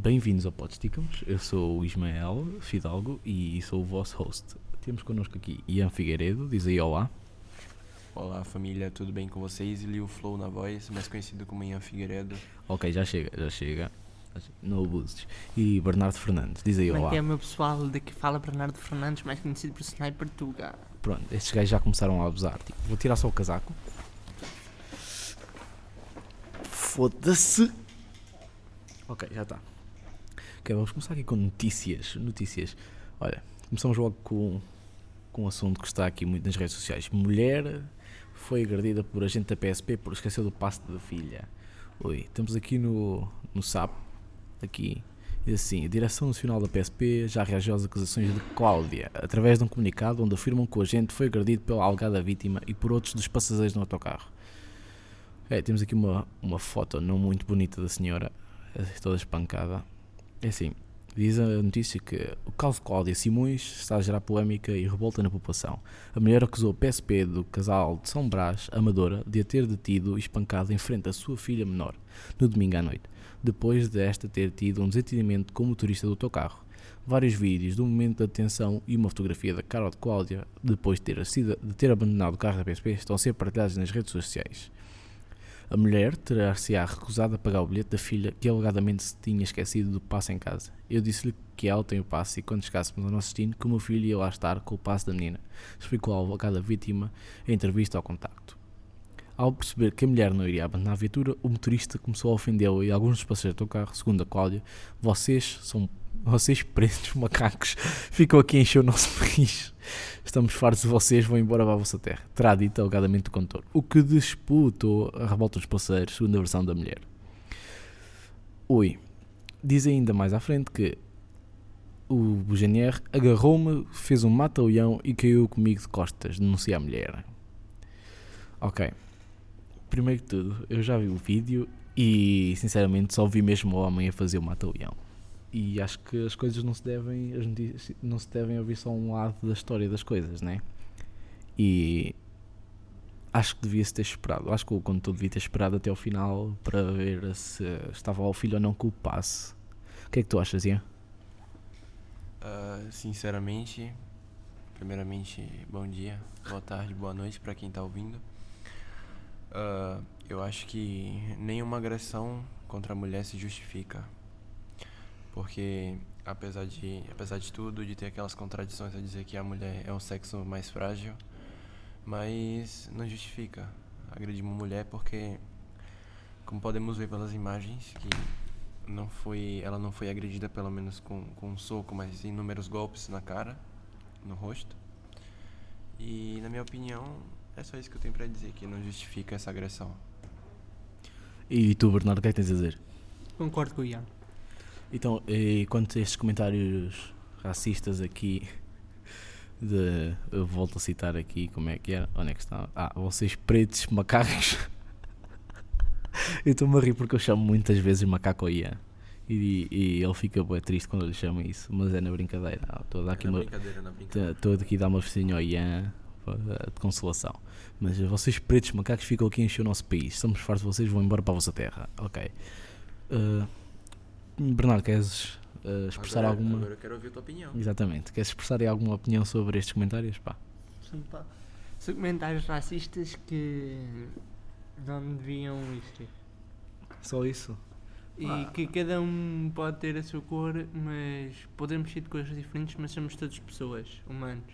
Bem-vindos ao Podsticamos. Eu sou o Ismael Fidalgo e sou o vosso host. Temos connosco aqui Ian Figueiredo, diz aí olá. Olá família, tudo bem com vocês? Liu Flow na voz, mais conhecido como Ian Figueiredo. Ok, já chega, já chega. No abuses. E Bernardo Fernandes, diz aí Como é olá. que é, meu pessoal? Daqui fala Bernardo Fernandes, mais conhecido por Sniper Tuga. Pronto, estes gajos já começaram a abusar. Tipo, vou tirar só o casaco. Foda-se. Ok, já está. Ok, vamos começar aqui com notícias. Notícias. Olha, começamos logo com, com um assunto que está aqui muito nas redes sociais. Mulher foi agredida por agente da PSP por esquecer do passe da filha. Oi, estamos aqui no, no SAP. Aqui. Diz assim, a Direção Nacional da PSP já reagiu às acusações de Cláudia, através de um comunicado onde afirmam que o agente foi agredido pela alegada vítima e por outros dos passageiros no autocarro. É, temos aqui uma, uma foto não muito bonita da senhora, eh, toda espancada. É assim, diz a notícia que o caso de Cláudia Simões está a gerar polémica e revolta na população. A mulher acusou o PSP do casal de São Brás, Amadora, de a ter detido e espancado em frente à sua filha menor, no domingo à noite, depois de esta ter tido um desentendimento com o motorista do autocarro. Vários vídeos do momento da detenção e uma fotografia da cara de Cláudia, depois de ter, sido, de ter abandonado o carro da PSP, estão a ser partilhados nas redes sociais. A mulher terá-se-á recusado a pagar o bilhete da filha que alegadamente se tinha esquecido do passe em casa. Eu disse-lhe que ela tem o passe e quando chegássemos ao nosso destino que o meu filho ia lá estar com o passe da menina, explicou a alegada vítima em entrevista ao contacto. Ao perceber que a mulher não iria abandonar a viatura, o motorista começou a ofendê-la e alguns dos passageiros do carro, segundo a Cláudia, vocês são vocês pretos macacos ficam aqui a encher o nosso país. Estamos fartos de vocês, vão embora para a vossa terra. Terá dito alegadamente o condutor. O que disputou a revolta dos passageiros, segundo a versão da mulher. Oi. Diz ainda mais à frente que o GNR agarrou-me, fez um mata-leão e caiu comigo de costas, denuncia a mulher. Ok. Primeiro que tudo, eu já vi o vídeo e sinceramente só vi mesmo o homem a fazer o mata-leão. E acho que as coisas não se devem as notícias não se devem ouvir só um lado da história das coisas, né? E acho que devia-se ter esperado. Acho que o condutor devia ter esperado até ao final para ver se estava o filho ou não com o passe. O que é que tu achas, Ian? Ah, sinceramente, primeiramente, bom dia, boa tarde, boa noite para quem tá ouvindo. Ah, eu acho que nenhuma agressão contra a mulher se justifica. Porque apesar de, apesar de tudo, de ter aquelas contradições a dizer que a mulher é um sexo mais frágil, mas não justifica agredir uma mulher porque como podemos ver pelas imagens que não foi, ela não foi agredida pelo menos com, com um soco, mas inúmeros golpes na cara, no rosto. E na minha opinião, é só isso que eu tenho pra dizer, que não justifica essa agressão. E tu, Bernardo, o que é que tens a dizer? Concordo com o Ian. Então, e quanto a estes comentários racistas aqui, de, eu volto a citar aqui, como é que era? Onde é que está? Ah, vocês pretos macacos. eu estou-me a rir porque eu chamo muitas vezes macaco Ian. E, e ele fica bem triste quando eu lhe chamo isso, mas é na brincadeira. Estou a dar aqui uma, brincadeira, na brincadeira. Aqui a dar uma festinha ao Ian de consolação. Mas vocês pretos macacos ficam aqui a encher o nosso país. Estamos fartos de vocês, vão embora para a vossa terra. Ok. Uh, Bernardo, queres uh, expressar agora, alguma. Agora eu quero ouvir a tua opinião. Exatamente. Queres expressar aí alguma opinião sobre estes comentários? Pá. São, pá, são comentários racistas que não deviam existir. Só isso. E Ah. que cada um pode ter a sua cor, mas podemos ser de cores diferentes, mas somos todos pessoas, humanos.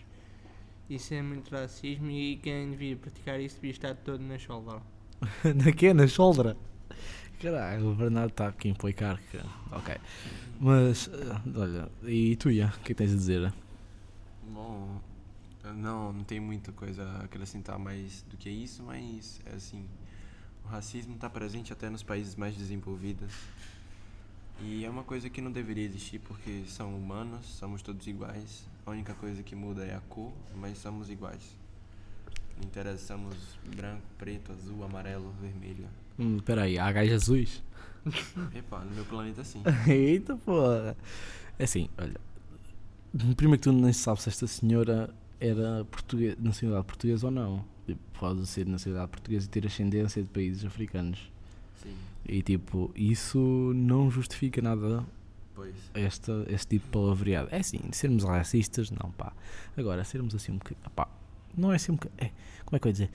Isso é muito racismo e quem devia praticar isso devia estar todo na shoulder. Na quê? Na shoulder? Caralho, o Bernardo está aqui a implicar. Que... Ok. Mas, uh, olha, e tu, Ian, o que é tens a dizer? Bom, eu não, não tem muita coisa a acrescentar mais do que isso, mas é assim, o racismo está presente até nos países mais desenvolvidos. E é uma coisa que não deveria existir porque são humanos, somos todos iguais. A única coisa que muda é a cor, mas somos iguais. Não interessa, somos branco, preto, azul, amarelo, vermelho. Hum, peraí, há gajos azuis? Epa, no meu planeta sim. Eita porra! É assim, olha. Primeiro que tu nem sabes se esta senhora era portuguesa, nacionalidade portuguesa ou não. Tipo, pode ser de nacionalidade portuguesa e ter ascendência de países africanos. Sim. E tipo, isso não justifica nada Pois. este, este tipo de palavreado. É assim, sermos racistas, não, pá. Agora, sermos assim um bocadinho. Pá, não é assim um bocadinho. É, como é que eu ia dizer?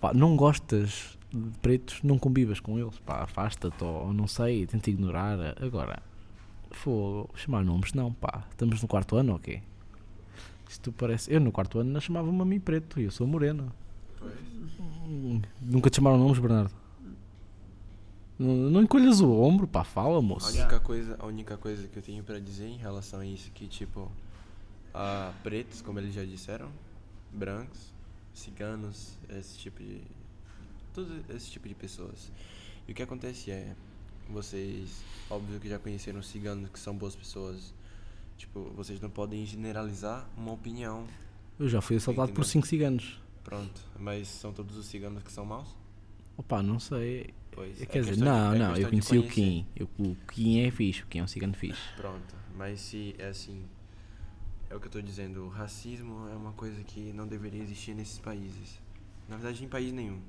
Pá, não gostas de pretos, não convivas com eles, pá, afasta-te ou não sei, tenta ignorar. Agora, vou chamar nomes, não, pá. Estamos no quarto ano ou quê? Isto parece. Eu no quarto ano não chamava-me a mim preto e eu sou moreno. Pois. Nunca te chamaram nomes, Bernardo? Não, não encolhas o ombro, pá, fala, A moço. única, coisa, a única coisa que eu tenho pra dizer em relação a isso é que, tipo, a pretos, como eles já disseram, brancos, ciganos, esse tipo de. Todo esse tipo de pessoas. E o que acontece é, vocês, óbvio que já conheceram ciganos que são boas pessoas. Tipo, vocês não podem generalizar uma opinião. Eu já fui assaltado por cinco ciganos. Pronto. Mas são todos os ciganos que são maus? Opa, não sei. Pois. Quer é dizer, questão de- não, é não, eu conheci o. Kim. Eu, o Kim é fixe, o Kim é um cigano fixe. Pronto, mas se é assim, é o que eu tô dizendo, o racismo é uma coisa que não deveria existir nesses países. Na verdade, em país nenhum.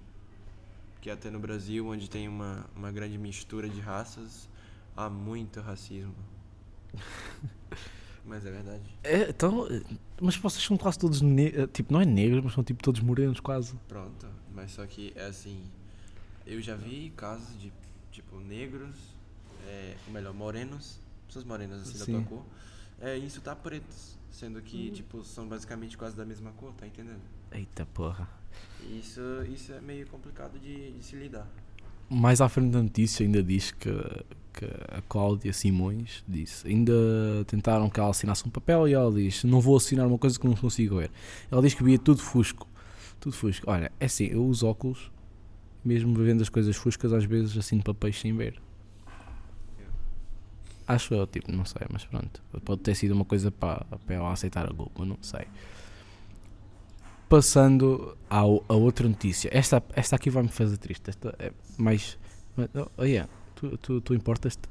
Porque até no Brasil, onde tem uma, uma grande mistura de raças, há muito racismo. mas é verdade. É, então, eh, mas vocês são quase todos negros, tipo, não é negros, mas são tipo todos morenos quase. Pronto, mas só que é assim, eu já vi casos de, tipo, negros, é, ou melhor, morenos, pessoas morenas assim da Sim. tua cor, é, insultar pretos, sendo que, tipo, são basicamente quase da mesma cor, tá entendendo? Eita porra. Isso, isso é meio complicado de, de se lidar. Mais à frente da notícia ainda diz que, que a Cláudia Simões disse, ainda tentaram que ela assinasse um papel e ela diz, não vou assinar uma coisa que não consigo ver. Ela diz que via tudo fusco. Tudo fusco. Olha, é assim, eu uso óculos, mesmo vendo as coisas fuscas, às vezes assino papéis sem ver. Acho eu, tipo, não sei, mas pronto. Pode ter sido uma coisa para, para ela aceitar a culpa, não sei. Passando ao, a outra notícia. Esta, esta aqui vai-me fazer triste. Esta é mais. mas, oh, yeah, tu, tu, tu importas-te?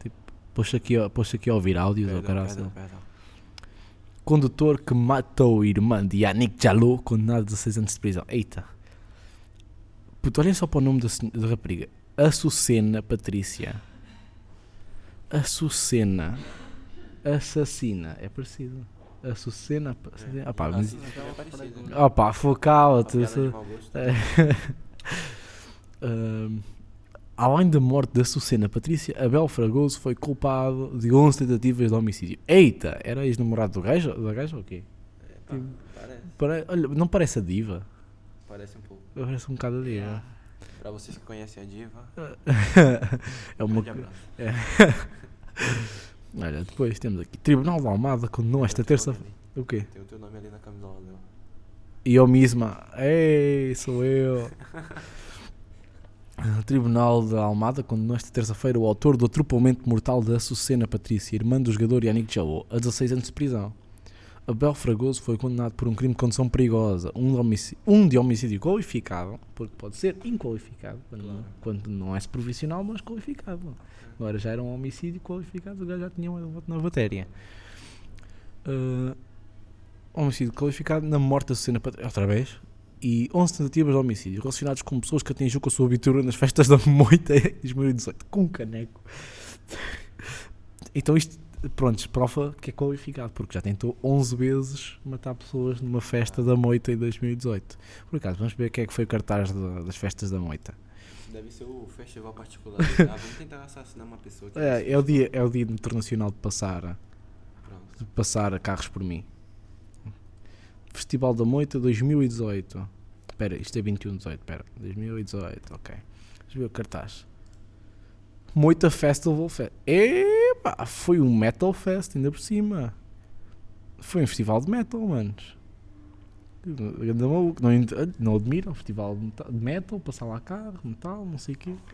Tipo, pôs aqui, aqui a ouvir áudios ou caralho. Condutor que matou a irmã de Yannick Jalou, condenado a 16 anos de prisão. Eita. Puto, olhem só para o nome da, da rapariga. Açucena Patrícia. Açucena. Assassina. É parecido. Açucena. pa- É. Ah, pá, Ah, mas- é parecido. Ah, mau gosto. é. Além da morte da Sucena Patrícia, Abel Fragoso foi culpado de 11 tentativas de homicídio. Eita, era ex-namorado do gajo, da gaja ou quê? É, pá, parece, Pare- olha, não parece a diva? parece um pouco. Parece um bocado a diva. Pra vocês que conhecem a diva, é uma... grande abraço. Olha, depois temos aqui. Tribunal de Almada condenou esta Tem o terça... quê? Tem o teu nome ali na camisola, Léo. E eu mesma. Ei, sou eu. O Tribunal de Almada condenou esta terça-feira o autor do atropelamento mortal da Açucena Patrícia, irmã do jogador Yannick Jalou, a 16 anos de prisão. Abel Fragoso foi condenado por um crime de condução perigosa, um de homicídio, um de homicídio qualificado, porque pode ser inqualificado, quando, Claro. quando não é profissional, mas qualificado. Agora já era um homicídio qualificado, o gajo já tinha um voto na matéria. Uh, homicídio qualificado na morte da Patrícia, outra vez, e 11 tentativas de homicídio relacionados com pessoas que atingiu com a sua abertura nas festas da Moita em 2018, com um caneco. Então isto, pronto, prova que é qualificado, porque já tentou 11 vezes matar pessoas numa festa da Moita em 2018. Por acaso, vamos ver o que é que foi o cartaz da- das festas da Moita. Deve ser o festival particular. ah, vamos tentar assassinar uma pessoa. É, é, o dia, é o dia internacional de passar, Pronto. de passar carros por mim. Festival da Moita 2018. Espera, isto é 21 18, espera. 2018, ok. Deixa eu ver o cartaz. Moita Festival Fest. Epá, foi um Metal Fest ainda por cima. Foi um festival de metal, manos. Não, não admiram? Festival de meta- de metal, passar lá carro, metal, não sei o quê.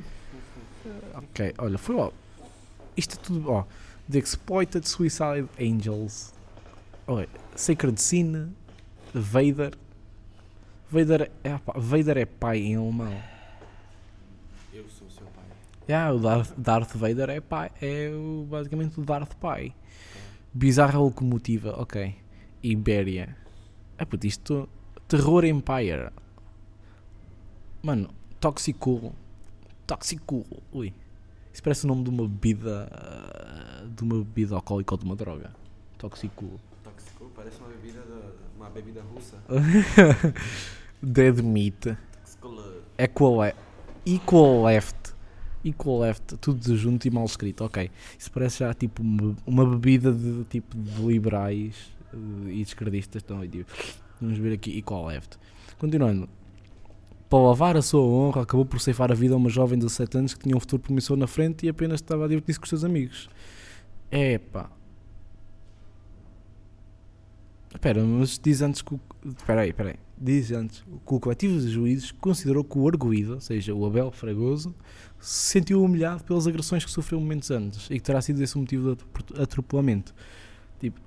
Ok, olha, foi ó. Isto é tudo, ó. The Exploited Suicide Angels. Olha, Sacred Sin, Vader. Vader é, pá, Vader é pai em alemão. Eu sou seu pai. Yeah, o Darth, Darth Vader é pai, é o, basicamente o Darth pai. Bizarra locomotiva, ok. Ibéria. É puto, isto. Terror Empire. Mano, Toxicool. Toxicool. Ui. Isso parece o nome de uma bebida. ah, de uma bebida alcoólica ou de uma droga. Tóxico. Tóxico, parece uma bebida, da- uma bebida russa. Dead meat. Equal, le- equal left. Equal left. Tudo junto e mal escrito. Ok. Isso parece já tipo uma, bebida de tipo de liberais eh, e de esquerdistas. Então, vamos ver aqui equal left. Continuando. Para lavar a sua honra, acabou por ceifar a vida a uma jovem de 17 anos que tinha um futuro promissor na frente e apenas estava a divertir-se com os seus amigos. Epá. Espera, mas diz antes que o. Espera aí, espera aí. Diz antes que o coletivo de juízes considerou que o arguído, ou seja, o Abel Fragoso, se sentiu humilhado pelas agressões que sofreu momentos antes e que terá sido esse o motivo do atro- atropelamento. Tipo,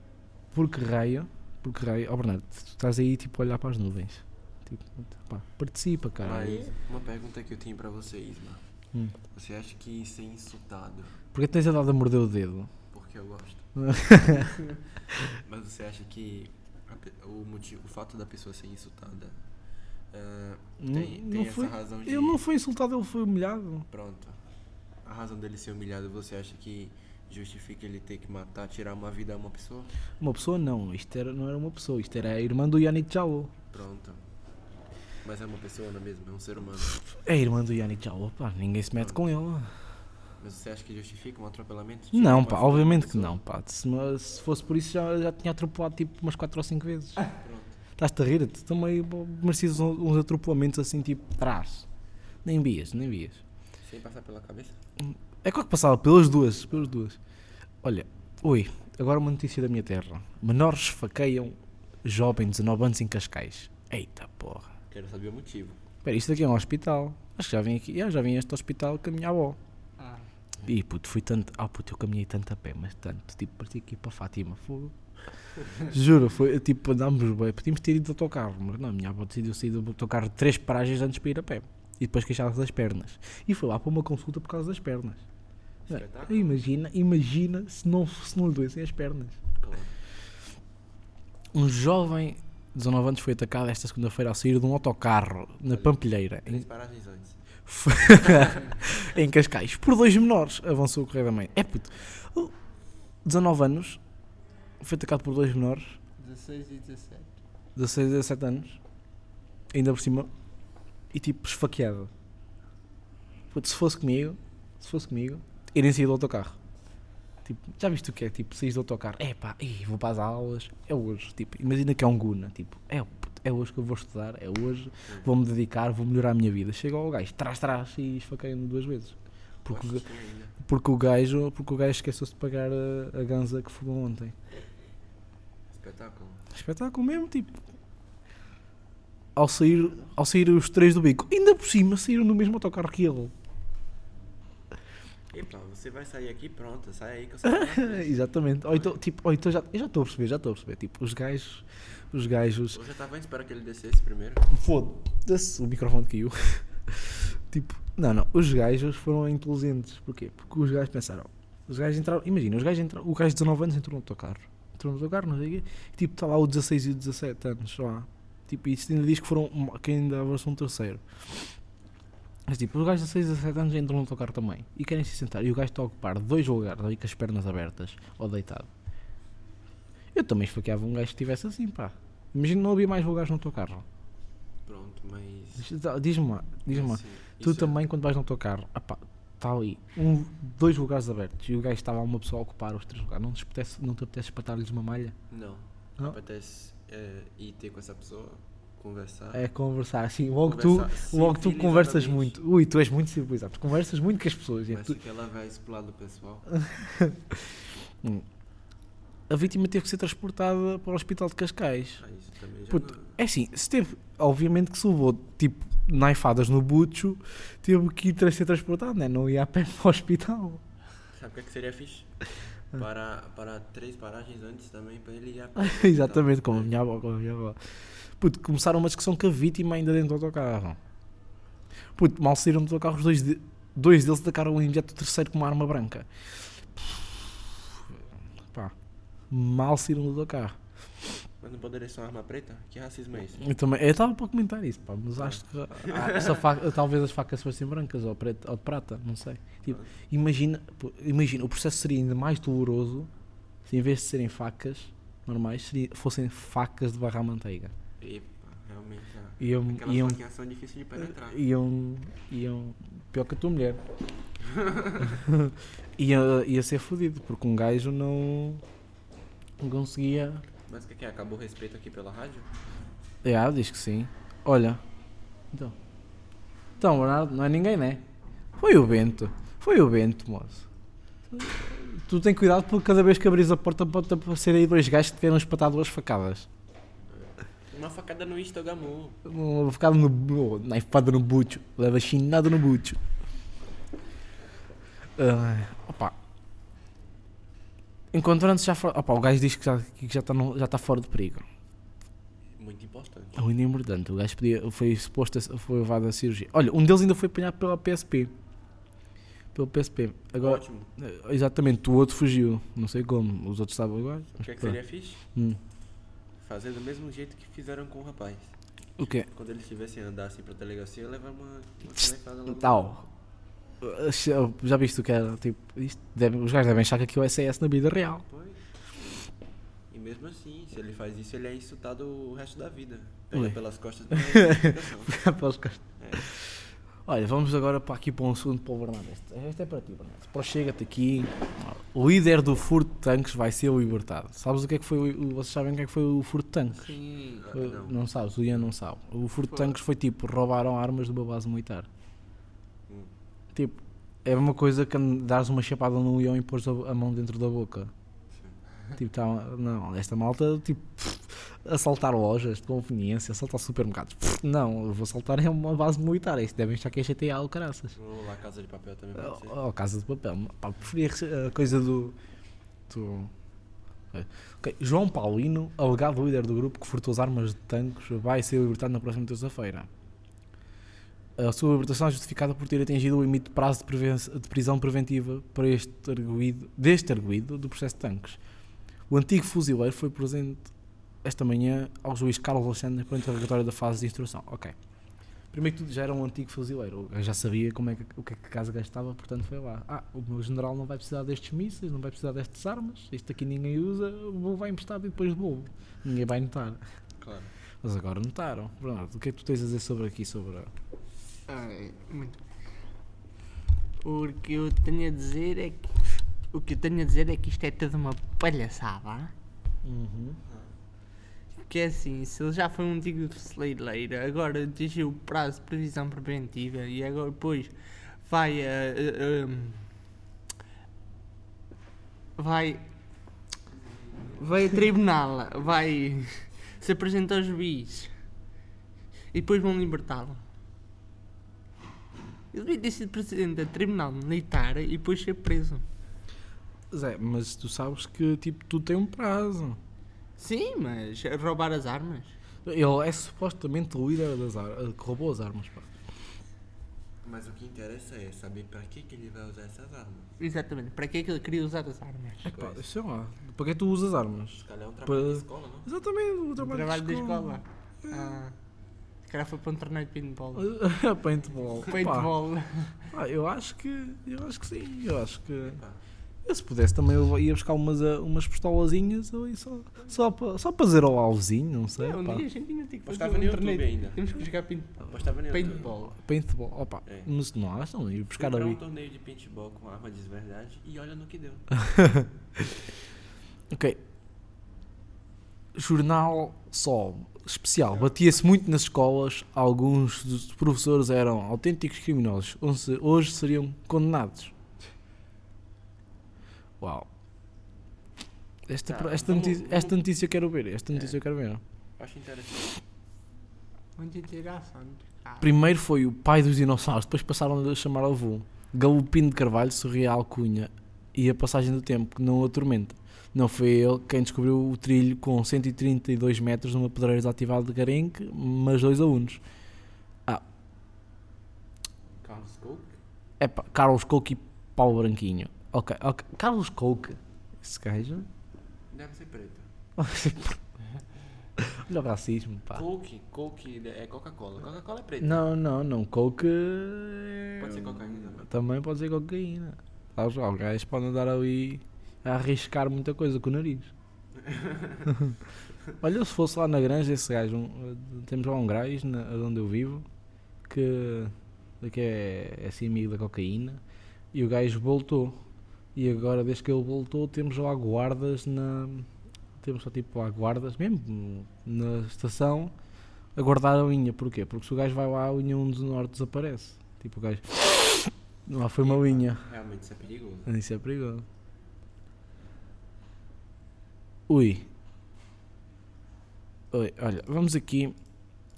por que raio? Por que raio? Ó Bernardo, tu estás aí tipo a olhar para as nuvens. Tipo, pá, participa, cara. Mas uma pergunta que eu tenho pra você, Isma. Hum. Você acha que ser insultado, Porquê tens a dado a morder o dedo? porque eu gosto, mas você acha que a o, motivo, o fato da pessoa ser insultada Não- tem, não tem essa foi- razão de... Ele não foi insultado, ele foi humilhado. Pronto. A razão dele ser humilhado, você acha que justifica ele ter que matar, tirar uma vida a uma pessoa? Uma pessoa não, isto era, não era uma pessoa, isto era a irmã do Yannick Jalo. Pronto. Mas é uma pessoa, não é mesmo? É um ser humano. É a irmã do Yannick Jalo, pá, ninguém se mete com ele. Mas você acha que justifica um atropelamento? Tirar Não, pá, obviamente que não, pá. Se, mas se fosse por isso já, já tinha atropelado tipo umas 4 ou 5 vezes. Pronto. Estás-te a rir? Tu também pô, merecias uns, uns atropelamentos assim tipo atrás. Nem vias, nem vias. Sem passar pela cabeça? É qual que passava pelas duas, pelas duas. Olha, oi, agora uma notícia da minha terra. Menores esfaqueiam jovem de 19 anos em Cascais. Eita porra. Quero saber o motivo. Espera, isto aqui é um hospital. Acho que já vim aqui, já, já vim a este hospital com a minha avó. Ah, E puto, fui tanto. Ah puto, eu caminhei tanto a pé, mas tanto. Tipo, parecia que ir para Fátima. Fogo. Juro, foi tipo, andámos bem. Podíamos ter ido de autocarro, mas não, a minha avó decidiu sair do autocarro três paragens antes para ir a pé. E depois queixava-se das pernas. E foi lá para uma consulta por causa das pernas. Não. Imagina, imagina se não, se não lhe doessem as pernas. Claro. Um jovem de 19 anos foi atacado esta segunda-feira ao sair de um autocarro na Pampilheira, em Três paragens antes. em Cascais por dois menores. Avançou o Correio da Mãe. É puto. o 19 anos. Foi atacado por dois menores. 16 e 17. 16 a 17 anos. Ainda por cima. E tipo, esfaqueado. Puto, se fosse comigo. Se fosse comigo. Irem sair do autocarro. Tipo, já viste o que é? Tipo, saís do autocarro. É pá, vou para as aulas. É hoje. Tipo, imagina que é um guna. Tipo, é, é hoje que eu vou estudar. É hoje. Vou-me dedicar. Vou melhorar a minha vida. Chega ao gajo. Trás, trás. E esfaqueia-me duas vezes. Porque, o ainda. porque o gajo, porque o gajo esqueceu-se de pagar a, a ganza que fumou ontem. Espetáculo. Espetáculo mesmo, tipo. Ao sair, ao sair os três do bico, ainda por cima saíram no mesmo autocarro que ele. Epa, você vai sair aqui, pronto, sai aí que eu saio. Exatamente. Ou então, tipo, ou então já, eu já estou a perceber, já estou a perceber. Tipo, os gajos, os gajos. Eu já tava antes para que ele descesse primeiro. Foda-se, o microfone caiu. tipo, não, não, os gajos foram inteligentes. Porquê? Porque os gajos pensaram. Os gajos entraram, imagina, os gajos entraram, o gajo de 19 anos entrou no autocarro. Entrou no autocarro, não sei o quê. E, tipo, está lá o 16 e o 17 anos só lá. Tipo, e isto ainda diz que foram, que ainda avançou um terceiro. Mas tipo, os gajos de 16 e 17 anos entram no autocarro também. E querem se sentar. E o gajo está a ocupar dois lugares ali com as pernas abertas ou deitado. Eu também esfaqueava um gajo que estivesse assim, pá. Imagina não havia mais lugares no autocarro. Pronto, mas. Diz-me lá, diz-me lá. assim, Tu isso é- também, quando vais no autocarro, apá, está ali, um, dois lugares abertos e o gajo estava uma pessoa a ocupar os três lugares. Não te apetece, não te apetece espatar-lhes uma malha? Não. Não? Apetece é, ir ter com essa pessoa, conversar. É conversar, assim, logo Conversar tu, logo tu conversas muito. Ui, tu és muito civilizado, tu conversas muito com as pessoas. Mas tu- que ela vai explorar do pessoal. a vítima teve que ser transportada para o hospital de Cascais. Aí isso também já Puto, não- É assim, se teve, obviamente que se levou, tipo, naifadas no bucho, teve que ir ser transportado, né? não ia a pé para o hospital. Sabe o que, é que seria fixe? Ah. Para, para três paragens antes também, para ele ir a Exatamente, como a minha avó, como a minha avó. Puto, começaram uma discussão com a vítima ainda dentro do autocarro. Puto, mal saíram do autocarro, os dois, de- dois deles atacaram o imediato o terceiro com uma arma branca. Pá, mal saíram do autocarro. Mas não poderia ser uma arma preta? Que racismo é esse? Eu também. Eu estava para comentar isso, pá, mas acho que. ah, faca- talvez as facas fossem brancas ou, preta, ou de prata, não sei. Tipo, imagina, pô, imagina, o processo seria ainda mais doloroso se em vez de serem facas normais, seria, fossem facas de barra manteiga. Epa, realmente. ah. Iam, Aquelas iam, faquinhas são difíceis de penetrar. iam, iam. Pior que a tua mulher. ia, ia ser fodido, porque um gajo não. Não conseguia. Mas o que, que é? Acabou o respeito aqui pela rádio? É, diz que sim. Olha. Então. Então, Bernardo, não é ninguém, né? Foi o Bento. Foi o Bento, moço. Tu tem cuidado porque cada vez que abris a porta pode aparecer aí dois gajos que te queiram espatar duas facadas. Uma facada no Istogamu. Uma facada no. Na espada no bucho. Leva chinado no bucho. Ah, opa. Encontrando-se já fora. Opa, o gajo diz que já, que já está já tá fora de perigo. Muito importante. É muito importante. O gajo podia, foi suposto, a- foi levado a cirurgia. Olha, um deles ainda foi apanhado pela PSP. Pelo PSP. Agora, Ótimo. eh, exatamente, o outro fugiu. Não sei como. Os outros estavam agora. O que, é que seria fixe? Hum. Fazer do mesmo jeito que fizeram com o rapaz. O quê? Quando eles tivessem andar assim pra delegacia, levar uma, uma canecada lá no- Tal. Já viste o que era? Tipo, isto deve- os gajos devem achar que aquilo é CS na vida real. Pois. E mesmo assim, se ele faz isso, ele é insultado o resto da vida. Pega Ui. pelas costas da. Pelas costas. É. Olha, vamos agora para aqui para um segundo para o Bernardo. Este, este é para ti, Bernardo. Prochega-te aqui. O líder do furto tanques vai ser libertado. Sabes o que é que foi? o- Vocês sabem o que é que foi o furto de tanques? Sim. Ah, Foi- não. não sabes, o Ian não sabe. O furto de tanques foi tipo, roubaram armas de uma base militar. Hum. Tipo, é uma coisa que dares uma chapada no leão e pôres a, a mão dentro da boca. Tipo, tá, não, esta malta, tipo, assaltar lojas de conveniência, assaltar supermercados. Não, eu vou assaltar é uma base militar. Isso devem achar que é GTA ou caraças. Ou lá Casa de Papel também. Ou, ou Casa de Papel. Pá, preferia a coisa do. Do ok. Ok, João Paulino, alegado líder do grupo que furtou as armas de tanques, vai ser libertado na próxima terça-feira. A sua libertação é justificada por ter atingido o limite de prazo de, de prisão preventiva para este arguído, deste arguído do processo de tanques. O antigo fuzileiro foi presente esta manhã ao juiz Carlos Alexandre para o interrogatório da fase de instrução. Ok. Primeiro que tudo, já era um antigo fuzileiro. Eu já sabia como é que, o que é que a casa gastava, portanto foi lá. Ah, o meu general não vai precisar destes mísseis, não vai precisar destas armas. Isto aqui ninguém usa, vou vai emprestado e depois devolvo. Ninguém vai notar. Claro. Mas agora notaram. Bernardo, o que é que tu tens a dizer sobre aqui? Sobre a... Ai, muito. O que eu tenho a dizer é que. O que eu tenho a dizer é que isto é toda uma palhaçada. Uhum. Que é assim, se ele já foi um antigo fuzileiro, agora atingiu o prazo de previsão preventiva e agora depois vai a- a- vai. Vai a tribunal, vai se apresenta ao juiz e depois vão libertá-lo. Ele devia ter sido presidente da tribunal militar e depois ser preso. Zé, mas tu sabes que tipo, tu tem um prazo. Sim, mas roubar as armas. Ele é supostamente o líder das armas, que roubou as armas. Pá. Mas o que interessa é saber pra que, que ele vai usar essas armas. Exatamente. Para que é que ele queria usar as armas? É pá, sei lá. Para que é que tu usas armas? Se calhar é um trabalho Pa- de escola, não? Exatamente, o O trabalho, trabalho de da escola. escola. Ah, se calhar foi para um torneio de paintball. Paintball. Paintball. pá, eu acho que. Eu acho que sim. Eu acho que. Pá. Eu se pudesse também eu ia buscar umas, ah, umas pistolazinhas ali só, só, para, só para dizer ao alvozinho, não sei. É, um pá. dia a gente ainda tem que fazer Postava um no YouTube torneio. ainda. Temos que jogar paintball. Postava no. Paintball. Paintball, opa, É. mas não acham? Ir buscar Comprar um ali. torneio de paintball com arma de verdade e olha no que deu. Ok. Jornal Sol especial. Batia-se muito nas escolas. Alguns dos professores eram autênticos criminosos. Hoje hoje seriam condenados. Uau. Esta, Tá, esta, vamos- notícia, esta notícia eu quero ver. Esta notícia É. eu quero ver. Acho interessante. Muito interessante. Ah, Primeiro foi o pai dos dinossauros, depois passaram a chamar avô. Galopino de Carvalho, Surreal Cunha e a passagem do tempo que não o atormenta. Não foi ele quem descobriu o trilho com 132 metros numa pedreira desativada de Garenque, mas dois alunos. Carlos Coke? É pá, Carlos Coke e Paulo Branquinho. Ok, ok. Carlos Coke, esse gajo. Deve ser preto. Olha o racismo, pá. Coke, Coke é Coca-Cola. Coca-Cola é preta. Não, não, não. Coke. é- Pode ser cocaína também. Também pode ser cocaína. Sabes, Os gajos podem andar ali a arriscar muita coisa com o nariz. Olha, se fosse lá na granja, esse gajo, um- temos lá um gajo na, onde eu vivo que, que é, é assim amigo da cocaína e o gajo voltou. E agora, desde que ele voltou, temos lá guardas na. Temos só tipo lá guardas, mesmo na estação, a guardar a linha. Porquê? Porque se o gajo vai lá, a linha 1 do norte desaparece. Tipo, o gajo. Lá foi uma linha. Realmente isso é perigoso. Isso é perigoso. Ui. Oi, olha, vamos aqui.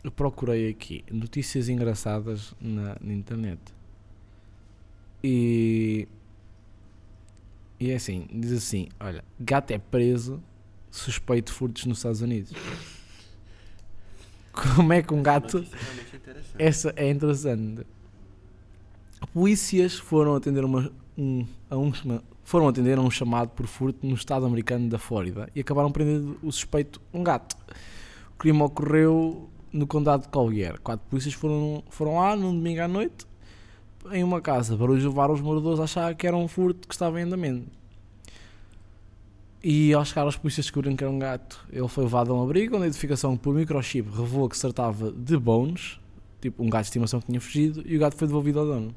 Eu procurei aqui notícias engraçadas na, na internet. E. E é assim: diz assim: olha, gato é preso, suspeito de furtos nos Estados Unidos. Como é que um gato. Interessante. Essa é interessante. Polícias foram atender uma, um, a um, foram atender a um chamado por furto no estado americano da Flórida e acabaram prendendo o suspeito, um gato. O crime ocorreu no condado de Collier. Quatro polícias foram, foram lá num domingo à noite em uma casa para os levar os moradores a achar que era um furto que estava em andamento. E ao chegar, os polícias descobriram que era um gato. Ele foi levado a um abrigo onde a identificação por microchip revelou que se tratava de Bones, tipo um gato de estimação que tinha fugido, e o gato foi devolvido ao dono.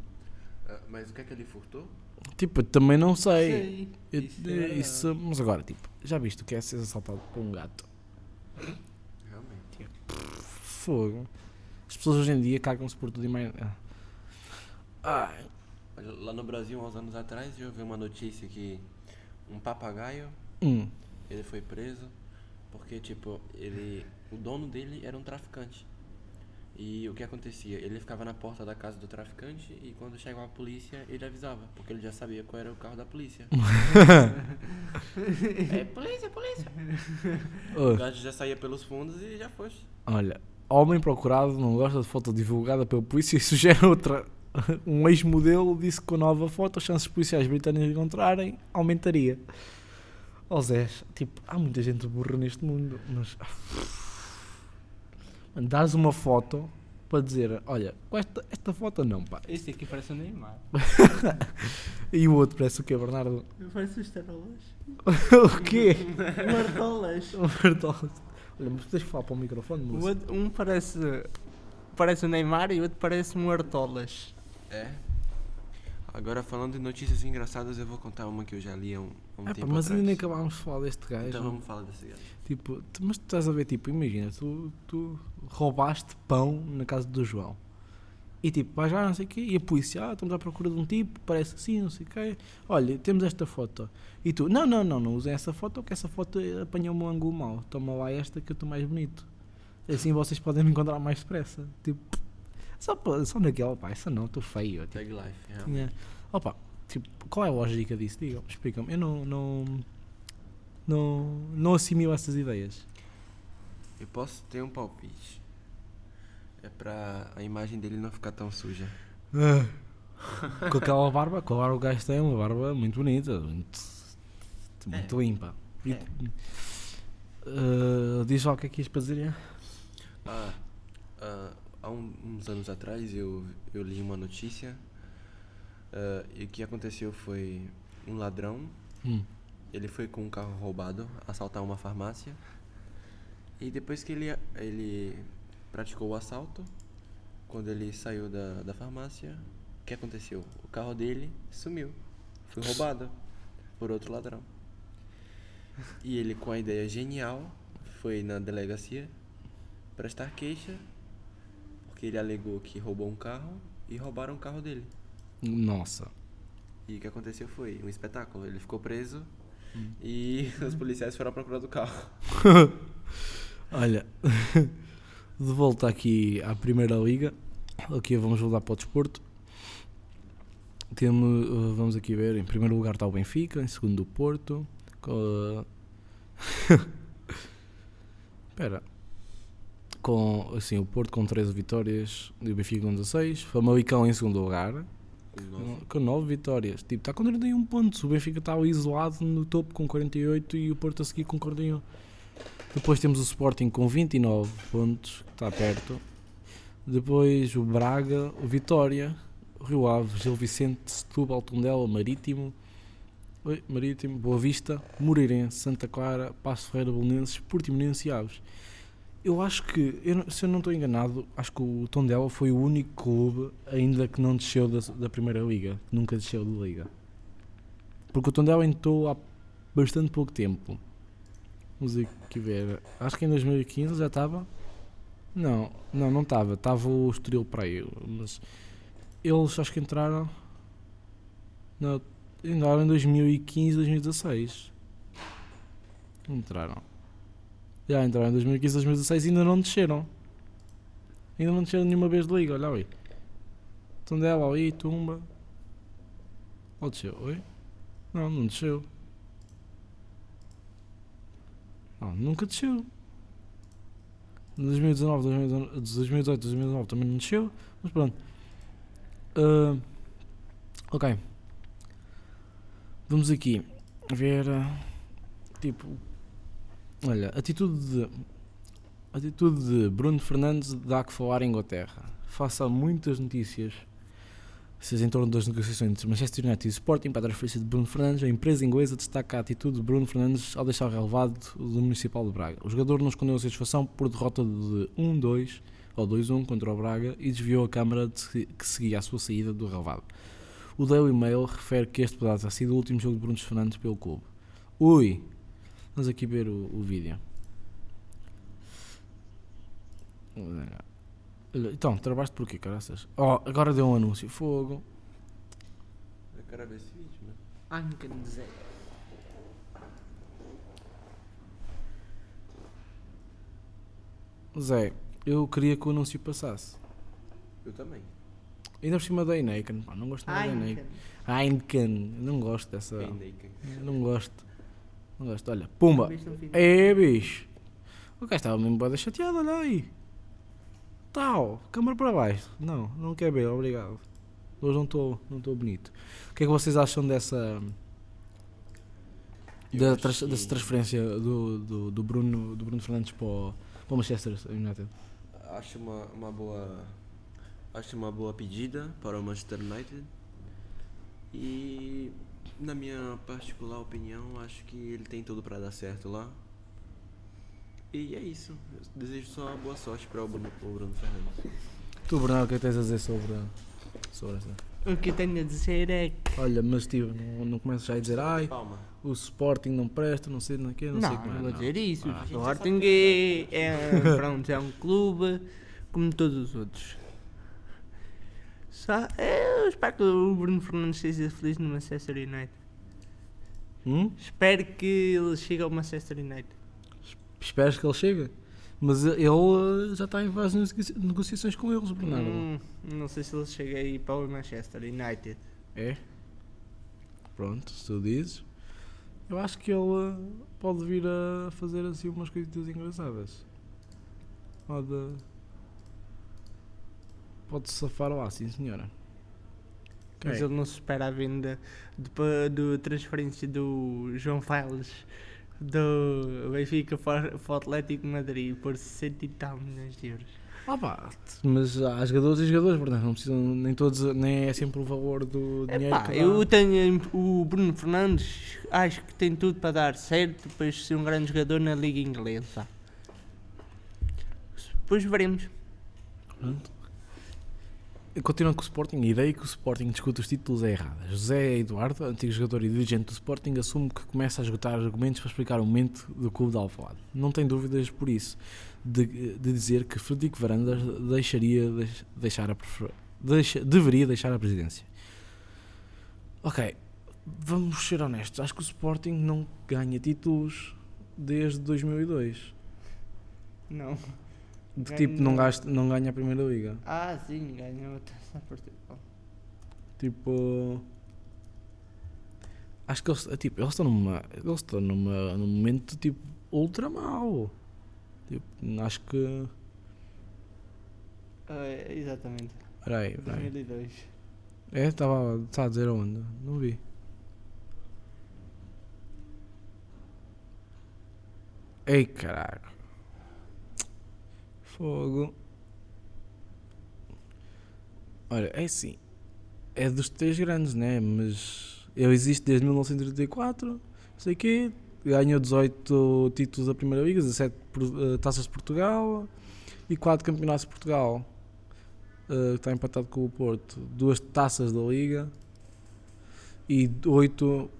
Ah, mas o que é que ele furtou? Tipo, eu também não sei. Eu- Isso é- isso- mas agora, tipo, já viste o que é ser assaltado por um gato? Realmente. Fogo. As pessoas hoje em dia cagam-se por tudo e mais. Ah. Ai. Lá no Brasil, uns anos atrás, eu vi uma notícia que um papagaio, Hum. ele foi preso porque, tipo, ele, o dono dele era um traficante. E o que acontecia? Ele ficava na porta da casa do traficante e quando chegava a polícia, ele avisava, porque ele já sabia qual era o carro da polícia. é polícia, polícia. O gato já saía pelos fundos e já foi. olha, homem procurado não gosta de foto divulgada pela polícia e sugere outra. Um ex-modelo disse que com a nova foto as chances policiais britânicos de encontrarem aumentaria. Ó Zé, tipo, há muita gente burra neste mundo, mas. Mano, dás uma foto para dizer, olha, com esta, esta foto não, pá. Este aqui parece o Neymar. E o outro parece o quê, Bernardo? Parece os tarolas. o quê? Martolas. O Bertoldo. Olha, mas tens que falar para o microfone, O moço. um parece, parece o Neymar e o outro parece um Artolas. É. Agora, falando de notícias engraçadas, eu vou contar uma que eu já li há um, há um Ah, pá, tempo mas atrás. ainda nem acabámos de falar deste gajo. Então vamos falar desse gajo. Tipo, tu- mas tu estás a ver, tipo, imagina, tu, tu roubaste pão na casa do João. E tipo, vais lá, não sei o quê, e a polícia, ah, estamos à procura de um tipo, parece assim, não sei o quê. Olha, temos esta foto. E tu, não, não, não, não usem essa foto, porque essa foto apanhou-me um ângulo mau. Toma lá esta que eu estou mais bonito. Assim vocês podem me encontrar mais depressa. Tipo, só, só naquela, pá, essa não, estou feio. Tipo, Tag Life, realmente. tinha, opa, tipo, qual é a lógica disso? Digam, explica-me. Eu não, não, não, não assimilo essas ideias. Eu posso ter um palpite. É pra a imagem dele não ficar tão suja. com aquela barba, barba o gajo tem uma barba muito bonita, muito, muito limpa. E, É. uh, diz lá o que é que ias para dizer? é? Ah, ah, há um- uns anos atrás eu, eu li uma notícia ah, e o que aconteceu foi um ladrão, Hum. ele foi com um carro roubado assaltar uma farmácia e depois que ele, ele praticou o assalto, quando ele saiu da, da farmácia, o que aconteceu? O carro dele sumiu, foi roubado por outro ladrão. E ele com a ideia genial foi na delegacia prestar queixa porque ele alegou que roubou um carro e roubaram o carro dele. Nossa. E o que aconteceu foi um espetáculo. Ele ficou preso e os policiais foram à procura do carro. Olha, de volta aqui à Primeira Liga, aqui vamos voltar para o desporto. Temos, uh, vamos aqui ver, em primeiro lugar está o Benfica, em segundo o Porto. Espera. Com, assim, o Porto com 13 vitórias e o Benfica com 16. Famalicão em segundo lugar, nove. com 9 vitórias. Tipo, está com 31 pontos. O Benfica está isolado no topo com 48 e o Porto a seguir com 41. Depois temos o Sporting com 29 pontos, que está perto. Depois o Braga, o Vitória, o Rio Ave, Gil Vicente, Setúbal, Tondela, Marítimo, Oi, Marítimo, Boa Vista, Moreirense, Santa Clara, Passo Ferreira, Belenenses, Portimonense e Aves. Eu acho que, eu se eu não estou enganado, acho que o Tondela foi o único clube ainda que não desceu da, da Primeira Liga, que nunca desceu de Liga. Porque o Tondela entrou há bastante pouco tempo. Vamos aqui ver. Acho que em 2015 já estava. Não, não, não estava. Estava o Estoril para aí. Mas eles acho que entraram. Não, entraram em 2015, 2016. Entraram. Já entraram em 2015, 2016 e ainda não desceram. Ainda não desceram nenhuma vez de liga, olha aí. Tondela ali, tumba. Ou desceu, oi? Não, não desceu. Não, nunca desceu. 2019, 2019, 2018, 2019 também não desceu. Mas pronto. Ah, ok. Vamos aqui ver. Tipo. Olha, atitude de. Atitude de Bruno Fernandes dá que falar em Inglaterra. Faça muitas notícias seja em torno das negociações entre Manchester United e Sporting para a transferência de Bruno Fernandes, a empresa inglesa destaca a atitude de Bruno Fernandes ao deixar relevado do Municipal de Braga. O jogador não escondeu a satisfação por derrota de 1-2 ou 2-1 contra o Braga e desviou a câmara de que seguia a sua saída do relevado. O Daily Mail refere que este poderá ter sido o último jogo de Bruno Fernandes pelo clube. Ui! Vamos aqui ver o, o vídeo. Então, trabalhaste por quê, caraças? Oh, agora deu um anúncio. Fogo. Eu quero ver esse vídeo, mano. Anca Zé. Zé, eu queria que o anúncio passasse. Eu também. Ainda por cima da Heineken. Pá, não gosto nada da Heineken. Heineken. Não gosto dessa. Heineken. Não gosto. Não gosto. Olha, pumba. É, bicho. O gajo estava mesmo bada chateado, olha aí. Tal, câmara para baixo. Não, não quer ver, obrigado. Hoje não estou não estou bonito. O que é que vocês acham dessa. Da trans- que- dessa transferência do, do, do Bruno, do Bruno Fernandes para o, para o Manchester United? Acho uma, uma boa. Acho uma boa pedida para o Manchester United. E na minha particular opinião, acho que ele tem tudo para dar certo lá. E é isso. Eu desejo só boa sorte para o Bruno, Bruno Fernandes. Tu, Bernardo, o que é tens a dizer sobre, sobre essa? O que eu tenho a dizer é que. Olha, mas tipo, não, não começo já a dizer, ai, Palma. o Sporting não presta, não sei, não, quê, não, Não, sei não, como é. vou não. dizer isso. Ah. O Sporting é, é, pronto, é um clube como todos os outros. Só, eu espero que o Bruno Fernandes seja feliz no Manchester United. Hum? Espero que ele chegue ao Manchester United. Esperas que ele chegue? Mas ele uh, já está em várias negocia- negociações com eles, Bernardo. Hum, não sei se ele chega aí para o Manchester United. É? Pronto, se tu dizes. Eu acho que ele uh, pode vir a fazer assim umas coisitas engraçadas. Pode. Pode safar lá, sim senhora. Mas Ok. ele não se espera a venda do transferência do João Fales do Benfica para, para o Atlético de Madrid por 60 e tal milhões de euros. Ah pá, mas há jogadores e jogadores, Bernardo. Não precisam, nem todos, nem é sempre o valor do dinheiro Epá, que dá. eu tenho o Bruno Fernandes, acho que tem tudo para dar certo, depois ser um grande jogador na Liga Inglesa. Depois veremos. Pronto. Continuando com o Sporting, a ideia que o Sporting discute os títulos é errada. José Eduardo, antigo jogador e dirigente do Sporting, assume que começa a esgotar argumentos para explicar o momento do clube de Alvalade. Não tem dúvidas por isso de, de dizer que Frederico Varandas deixaria deix- deixar a prefer- deixa- deveria deixar a presidência. Ok, vamos ser honestos. Acho que o Sporting não ganha títulos desde 2002. Não. De Ganha- tipo, não, gasta, não ganha a primeira liga. Ah, sim, ganhou a taça Portugal. Tipo. Acho que eles, é, tipo, eles estão numa. Eles estão numa, num momento tipo ultra mau. Tipo, acho que. É, exatamente. Peraí, peraí. 2002. É, estava estava a dizer onde? Não vi. Ei, caraca. Fogo. Olha, é assim. É dos três grandes, né? Mas ele existe desde 1934, não sei o quê. Ganhou 18 títulos da Primeira Liga, 17 por- eh, taças de Portugal e 4 campeonatos de Portugal. Eh, está empatado com o Porto. Duas taças da Liga e 8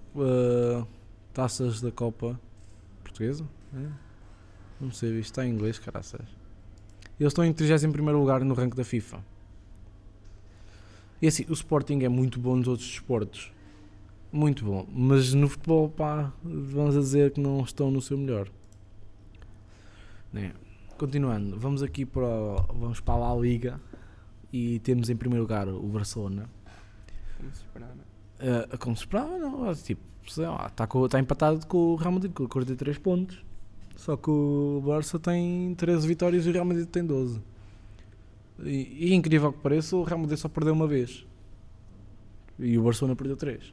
taças da Copa Portuguesa. É? Não sei, isto está em inglês, caraças. Eles estão em 31 lugar no ranking da FIFA. E assim, o Sporting é muito bom nos outros desportos. Muito bom. Mas no futebol, pá, vamos a dizer que não estão no seu melhor. Né? Continuando, vamos aqui para, o- vamos para a La Liga e temos em primeiro lugar o Barcelona. Como se esperava. Uh, como se esperava, não. Tipo, sei lá, está tá empatado com o Real Madrid com 43 pontos. Só que o Barça tem 13 vitórias e o Real Madrid tem 12. E, e incrível que pareça, o Real Madrid só perdeu uma vez. E o Barcelona perdeu 3.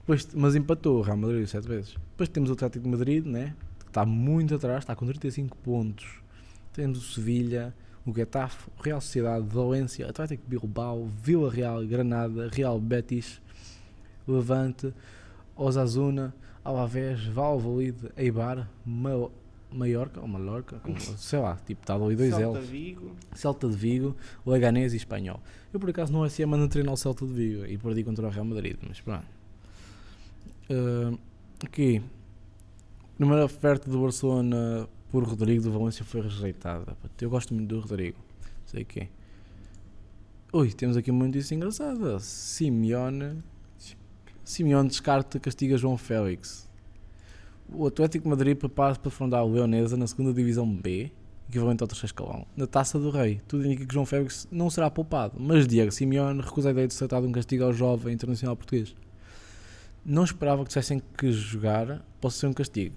Depois, mas empatou o Real Madrid 7 vezes. Depois temos o Atlético de Madrid, né? que está muito atrás, está com 35 pontos. Temos o Sevilha, o Getafe, o Real Sociedade, Valência, Atlético Bilbao, Vila Real, Granada, Real Betis, Levante, Osasuna, Alavés, Valladolid, Eibar, Ma Mallorca, ou Mallorca, como- sei lá, tipo, está ali dois Celta L's. Vigo. Celta de Vigo, Leganés e Espanhol. Eu por acaso não assim mando treinar o Celta de Vigo e perdi contra o Real Madrid, mas pronto. Ah, aqui, primeira oferta do Barcelona por Rodrigo do Valência foi rejeitada. Eu gosto muito do Rodrigo, sei que. Ui, temos aqui uma notícia engraçada. Simeone, Simeone descarta castiga João Félix. O Atlético de Madrid prepara-se para fundar o Leonesa na segunda divisão B equivalente ao terceiro escalão, na Taça do Rei. Tudo indica que João Félix não será poupado, mas Diego Simeone recusa a ideia de ser tratado um castigo ao jovem internacional português. Não esperava que dissessem que jogar possa ser um castigo.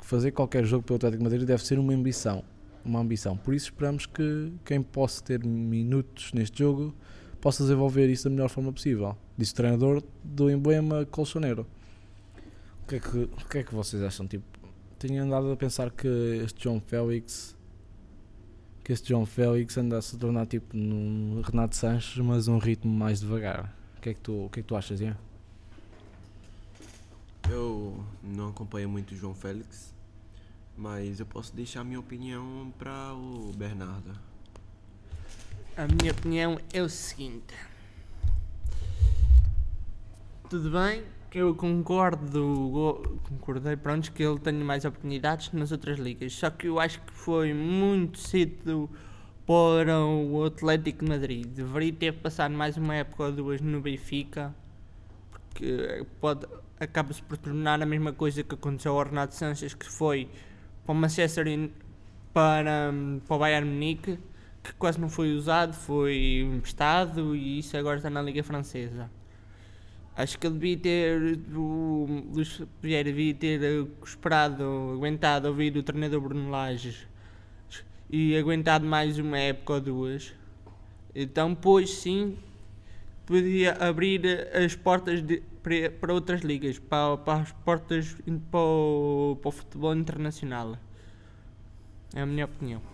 Fazer qualquer jogo pelo Atlético de Madrid deve ser uma ambição. Uma ambição. Por isso esperamos que quem possa ter minutos neste jogo possa desenvolver isso da melhor forma possível. Disse o treinador do emblema colchoneiro. O que é que, o que, é que vocês acham? Tipo, tenho andado a pensar que este João Félix que este João Félix anda a se tornar tipo num Renato Sanches, mas um ritmo mais devagar. O que é que tu, o que é que tu achas, Ian? Eu não acompanho muito o João Félix, mas eu posso deixar minha opinião para o Bernardo. A minha opinião é o seguinte. Tudo bem, eu concordo, concordei, pronto, que ele tenha mais oportunidades nas outras ligas. Só que eu acho que foi muito cedo para o Atlético de Madrid. Deveria ter passado mais uma época ou duas no Benfica, porque pode, acaba-se por tornar a mesma coisa que aconteceu ao Renato Sanches, que foi para o Manchester para, hum, para o Bayern Munique que quase não foi usado, foi emprestado e isso agora está na Liga Francesa. Acho que ele devia ter, o Luís Vieira devia ter eh, esperado, aguentado ouvir o treinador Bruno Lages e aguentado mais uma época ou duas. Então, pois sim, podia abrir eh, as portas de- para, outras ligas, para, para as portas para o, para o futebol internacional. É a minha opinião.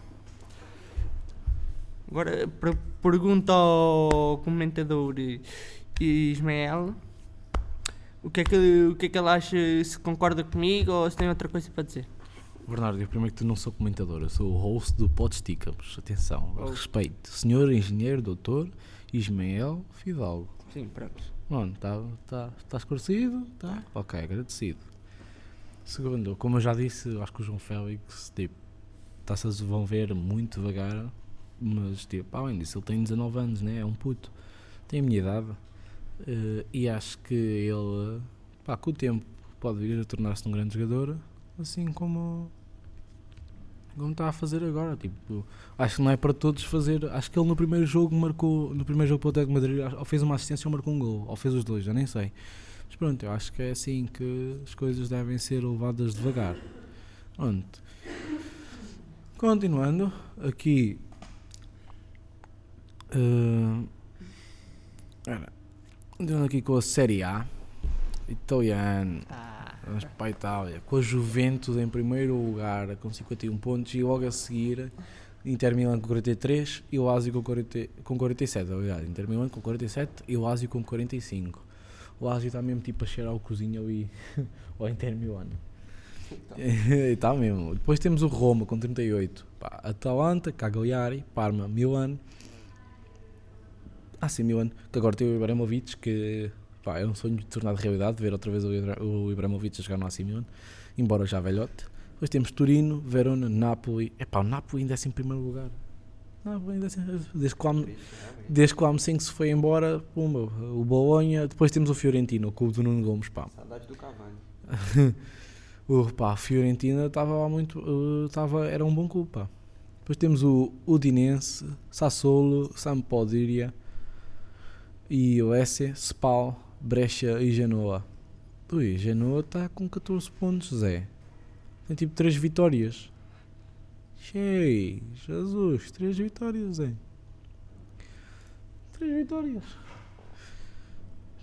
Agora per- pergunta ao comentador Ismael o que, é que, o que é que ele acha, se concorda comigo ou se tem outra coisa para dizer. Bernardo, eu primeiro que tu não sou comentador, eu sou o host do Podsticamos. Atenção, Oh. respeito. Senhor Engenheiro Doutor Ismael Fidalgo. Sim, pronto. Mano, está tá, tá esclarecido? Tá? Ok, agradecido. Segundo, como eu já disse, acho que o João Félix, tipo, está-se a desenvolver muito devagar, mas, tipo, além disso, ele tem 19 anos, né? É um puto. Tem a minha idade. eh, e acho que ele, pá, com o tempo, pode vir a tornar-se um grande jogador, assim como. Como está a fazer agora, tipo, acho que não é para todos fazer. Acho que ele no primeiro jogo marcou, no primeiro jogo para o Atlético de Madrid, ou fez uma assistência ou marcou um gol, ou fez os dois, já nem sei. Mas pronto, eu acho que é assim que as coisas devem ser levadas devagar. Pronto. Continuando, aqui. Continuando aqui com a Série A. Italiano. Ah, Vamos para a Itália. Com a Juventus em primeiro lugar, com 51 pontos, e logo a seguir Inter Milan com 43 e o Lazio com, 40, com 47. Obrigado. Inter Milan com 47 e o Lazio com 45. O Lazio está mesmo tipo a cheirar o cozinho ali ao Inter Milan. Está mesmo. Depois temos o Roma com 38. Pá, Atalanta, Cagliari, Parma, Milan. Ah, sim. Que agora tem o Ibrahimovic, que pá, é um sonho tornado realidade ver outra vez o, Ibra o Ibrahimovic a jogar no AC Milan, embora já velhote. Depois temos Turino, Verona, Napoli. É pá, o Napoli ainda é assim em primeiro lugar. Napoli ainda é assim, desde que o Am- desde que o se foi embora, pumba, o Bolonha. Depois temos o Fiorentino, o clube do Nuno Gomes, pá. Saudade do Cavani. O pá, a Fiorentina estava lá muito. eh, Tava, era um bom clube, pá. Depois temos o Udinense, Sassuolo, Sampdoria, e Esse, Spal, Brescia e Genoa. Ui, Genoa está com 14 pontos, Zé. Tem tipo 3 vitórias. Cheio, Jesus, 3 vitórias, Zé. 3 vitórias.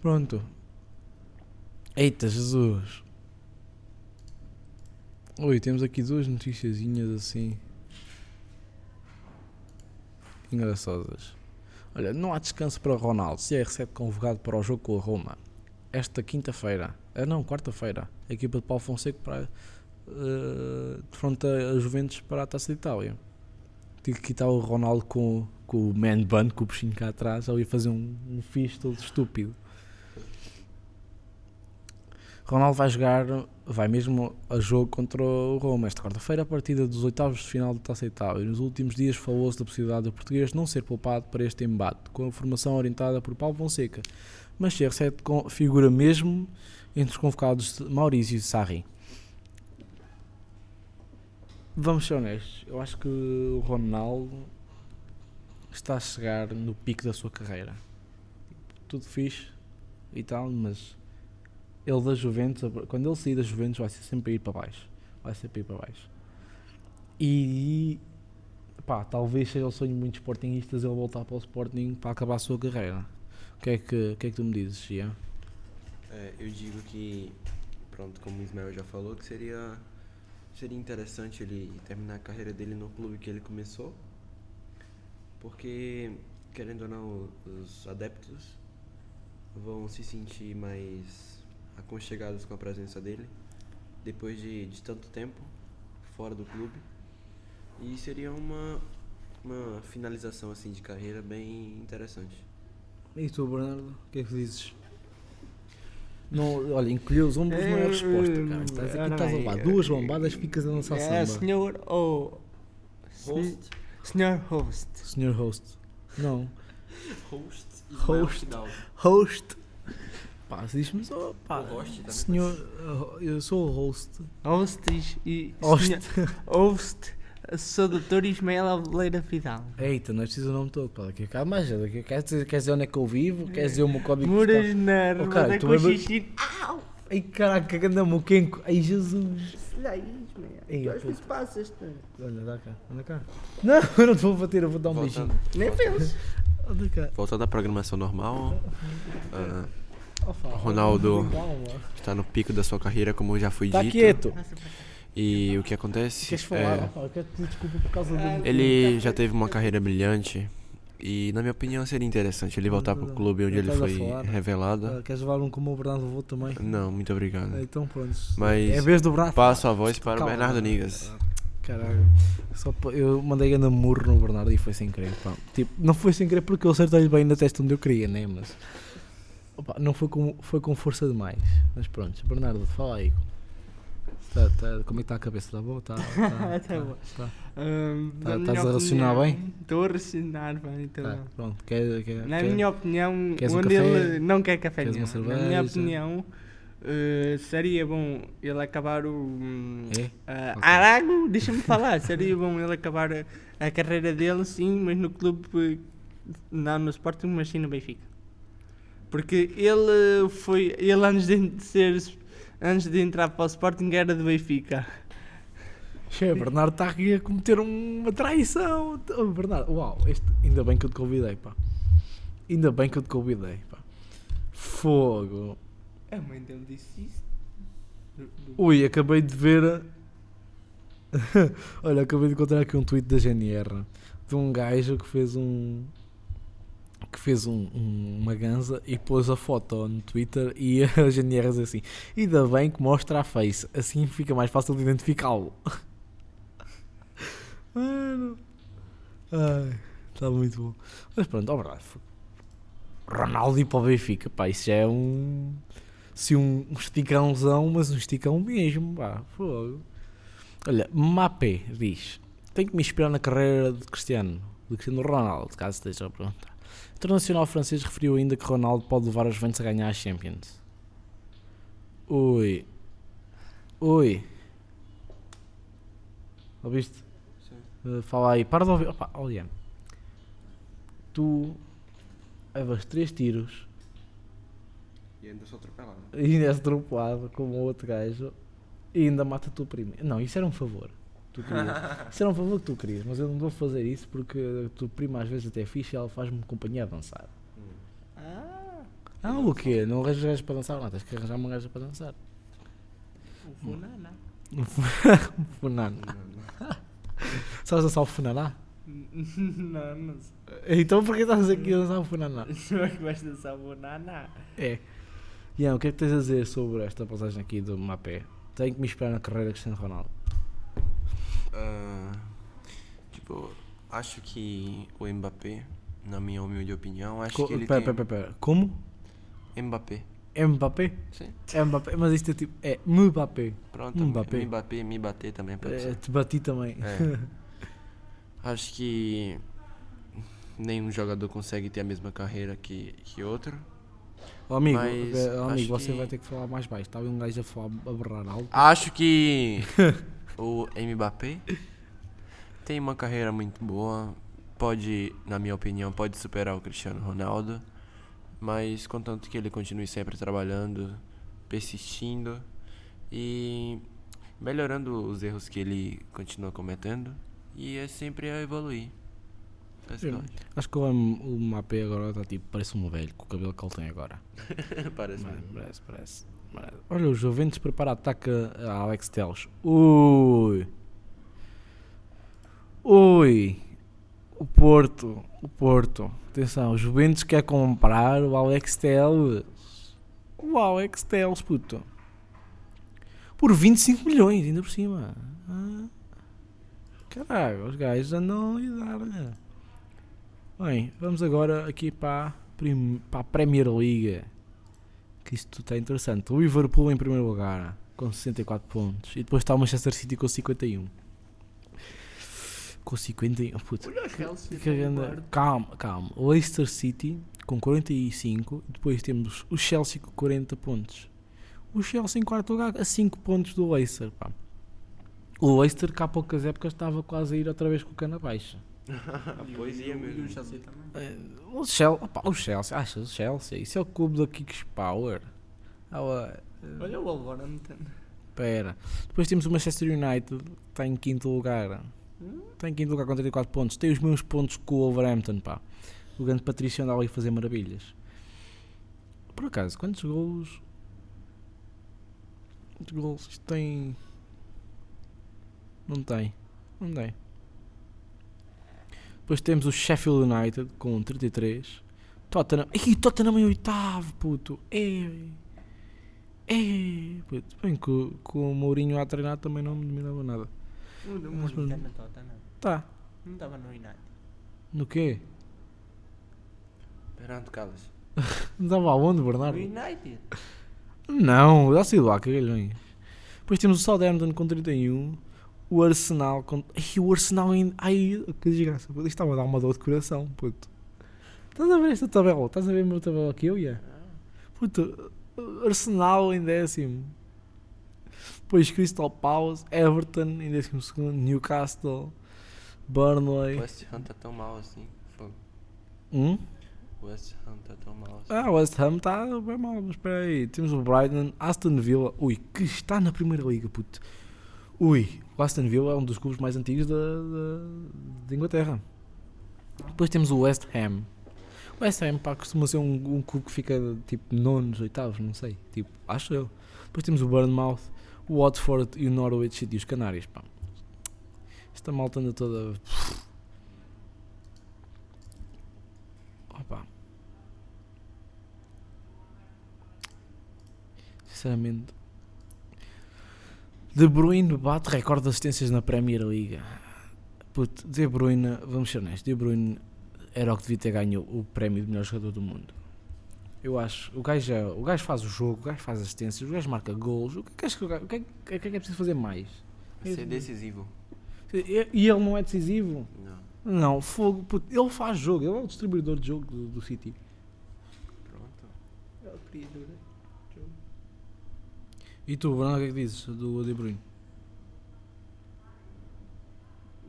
Pronto. Eita, Jesus. Oi, temos aqui duas noticiazinhas assim engraçadas. Olha, não há descanso para Ronaldo. CR7 convocado para o jogo com a Roma. Esta quinta-feira, ah não, quarta-feira, a equipa de Paulo Fonseca para uh, defronta a Juventus para a Taça de Itália. Tive que quitar o Ronaldo com, com o man bun, com o bichinho cá atrás, ali a fazer um, um todo estúpido. Ronaldo vai jogar, vai mesmo a jogo contra o Roma esta quarta-feira, a partida dos oitavos de final do Taça Itália. E nos últimos dias falou-se da possibilidade do português não ser poupado para este embate, com a formação orientada por Paulo Fonseca. Mas CR7 com- figura mesmo entre os convocados de Maurício Sarri. Vamos ser honestos, eu acho que o Ronaldo está a chegar no pico da sua carreira. Tudo fixe e tal, mas ele da Juventus, quando ele sair da Juventus, vai ser sempre ir para baixo. Vai sempre ir para baixo. E pá, talvez seja o sonho de muitos Sportingistas ele voltar para o Sporting para acabar a sua carreira. O que é que, que, é que tu me dizes, Gia? É, eu digo que, pronto, como o Ismael já falou, que seria, seria interessante ele terminar a carreira dele no clube que ele começou. Porque, querendo ou não, os adeptos vão se sentir mais aconchegados com a presença dele depois de, de tanto tempo fora do clube. E seria uma, uma finalização assim de carreira bem interessante. E tu, Bernardo, o que é que dizes? Não, olha, encolheu os ombros não é a resposta, cara. Estás aqui, estás a levar duas bombadas, ficas a dançar É, samba. senhor ou. Host. Senhor host. Senhor host. Não. Host Host. Host. Pá, diz-me só, pá, O host também senhor, uh, eu sou o host. Host e. Host. senhor- Host. Sou doutor Ismael Aveleira Fidal. Eita, não é preciso o nome todo, pá, daqui a bocado mais, daqui, quer, dizer, quer dizer onde é que eu vivo, quer dizer o meu código Muras postal. na Oh, cara, tu com lembra- xixi. Au! Ai caraca, que anda moquenco, ai Jesus. Olha aí, Ismael. Às puto. vezes passas -te. Olha, dá cá, anda cá. Não, eu não te vou bater, eu vou dar um Voltando, beijinho. Nem penso. Anda cá. voltando à programação normal, fala, Ronaldo. está no pico da sua carreira, como já foi Tá dito. quieto. E o que acontece? Queres falar? é, do. ele já teve uma carreira brilhante. E na minha opinião seria interessante ele voltar pro clube onde ele foi falar? revelado. Ah, queres levar um como o Bernardo levou também? Não, muito obrigado. Ah, Então pronto. Mas é a vez do Bernardo. Passo a voz para o Calma, Bernardo Bernardo. Nigas. Caralho. Só eu mandei ainda murro no Bernardo e foi sem querer. pá. Tipo, não foi sem querer porque eu acertei-lhe bem na testa onde eu queria, né? Mas. Opa, não foi com, foi com força demais. Mas pronto, Bernardo, fala aí. Tá, tá- como é que está a cabeça? Está boa? Tá, tá, Tá boa. tá. Hum, Tá- estás a raciocinar opinião- bem? Estou a raciocinar bem. Estou Tá, pronto. Quer, quer, Na quer- minha opinião, um onde café? ele não quer café Queres nenhum. Na minha opinião, eh, seria bom ele acabar o. É? ah, Ok. Arago, deixa-me falar. Seria bom ele acabar a, a carreira dele, sim, mas no clube. eh, Não no Sporting, mas sim no Benfica. Porque ele foi. Ele antes de ser. Antes de entrar para o Sporting era do Benfica. Che, Bernardo está aqui a cometer uma traição. Oh, Bernardo, uau, este, ainda bem que eu te convidei, pá. Ainda bem que eu te convidei, pá. Fogo. A mãe dele disse isso. Ui, acabei de ver. Olha, acabei de encontrar aqui um tweet da GNR de um gajo que fez um. Que fez um, um- uma ganza e pôs a foto no Twitter e a GNR diz assim: Ainda bem que mostra a face, assim fica mais fácil de identificá-lo. Mano. Ai, está muito bom. Mas pronto, verdade. Ronaldo e para o Benfica, pá, isso já é um. Se um, um esticãozão, mas um esticão mesmo, pá, fogo. Olha, Mbappé diz: Tenho que me inspirar na carreira de Cristiano, de Cristiano Ronaldo, caso esteja a perguntar. O internacional francês referiu ainda que Ronaldo pode levar os Juventus a ganhar a Champions. Ui. Ui. Ouviste? Uh, fala aí, para de ouvir. Opa, olha. Tu levas 3 tiros E ainda sou atropelado. e ainda és atropelado como outro gajo e ainda mata a tua prima. Não, isso era um favor. Tu querias. Isso era um favor que tu querias, mas eu não vou fazer isso porque a tua prima às vezes até é fixe e ela faz-me companhia a dançar. Ah, Ah, o quê? Não arranjas gajas para dançar? Não, tens que arranjar uma gaja para dançar. o Funana. Um funano. Sabes dançar o funaná? não, não sei. Então porquê estás aqui a dançar o funaná? Não é que vais dançar o Funana. É. Ian, o que é que tens a dizer sobre esta passagem aqui do Mapé? Tenho que me esperar na carreira de Cristiano Ronaldo. Ah, tipo, acho que o Mbappé, na minha humilde opinião, acho Co que ele pera, tem... pera, pera. Como? Mbappé, Mbappé? sim. Mbappé, mas isto é tipo. É Mbappé. Pronto, Mbappé. Mbappé, me bater também pode É, te bati também. É. Acho que nenhum jogador consegue ter a mesma carreira que, que outro. Ó, amigo, Mas eh, amigo você que- vai ter que falar mais baixo. Estava um gajo a falar a berrar alto. Acho que o Mbappé tem uma carreira muito boa. Pode, na minha opinião, pode superar o Cristiano Ronaldo. Mas contanto que ele continue sempre trabalhando, persistindo e melhorando os erros que ele continua cometendo. E é sempre a evoluir. Basicamente. Acho que o, Mbappé agora está tipo. Parece um velho com o cabelo que ele tem agora. Parece parece, parece, parece. Olha, o Juventus prepara ataque a Alex Teles. Ui. Ui. O Porto. O Porto. Atenção, o Juventus quer comprar o Alex Teles. O Alex Teles, puto. Por 25 milhões, ainda por cima. Ah. Caralho, os gajos andam a dar-lhe. Bem, vamos agora aqui para, para a Premier League que isto está interessante. O Liverpool em primeiro lugar, com 64 pontos. E depois está o Manchester City com 51. Com 51. Puta. Olha Chelsea. que grande- Calma, calma. O Leicester City com 45. E depois temos o Chelsea com 40 pontos. O Chelsea em quarto lugar a 5 pontos do Leicester. Pá. O Leicester, que há poucas épocas, estava quase a ir outra vez com o cana baixa. A poesia E o mesmo. Chelsea também. Eh, O Chelsea, opa, o Chelsea, achas o Chelsea? Isso é o clube da Kicks Power. Ah, eh, Olha o Wolverhampton. Pera. Depois temos o Manchester United, que está em quinto lugar. Hum? Está em quinto lugar com 34 pontos. Tem os mesmos pontos que o Wolverhampton, pá. O grande Patrício anda ali a fazer maravilhas. Por acaso, quantos golos? Quantos golos? Isto tem. Não tem. Não tem. Depois temos o Sheffield United com 33. Tottenham. Ih, Tottenham em oitavo, puto. É. É. Puto. Bem que, o- que o Mourinho a treinar também não me dominava nada. O Mas, Mourinho está na Tottenham. Tá. Não estava no United. No quê? Bernardo Callas. Não estava aonde, Bernardo? No United. Não, já saiu lá, cagalhões. Depois temos o Southampton com 31. O Arsenal com. Ai, o Arsenal ainda. Ai, que desgraça. Isto estava a dar uma dor de coração, puto. Estás a ver esta tabela? Estás a ver a minha tabela aqui, eu ia? Puto, Arsenal em décimo. Depois Crystal Palace, Everton em décimo segundo, Newcastle, Burnley. O West Ham tá tão mal assim. Fogo. Hum? West Ham tá tão mal assim. Ah, West Ham está bem mal, mas espera aí. Temos o Brighton, Aston Villa, ui, que está na Primeira Liga, puto. Ui, o Aston Villa é um dos clubes mais antigos da, da, de Inglaterra. Depois temos o West Ham. O West Ham, pá, costuma ser um, um clube que fica tipo nonos, oitavos, não sei. Tipo, acho eu. Depois temos o Bournemouth, o Watford e o Norwich City e os Canários, pá. Esta malta anda toda. Opa. Sinceramente. De Bruyne bate recorde de assistências na Premier League. Puto, De Bruyne, vamos ser honestos, De Bruyne era o que devia ter ganho o prémio de melhor jogador do mundo. Eu acho, o gajo, é- o gajo faz o jogo, o gajo faz assistências, o gajo marca golos, o que é que, o que, é, que- é que é preciso fazer mais? Ser decisivo. E, e ele não é decisivo? Não. Não, fogo, puto, ele faz jogo, ele é o distribuidor de jogo do, do City. Pronto. É o criador. E tu, Bruno, o que é que dizes do De Bruyne?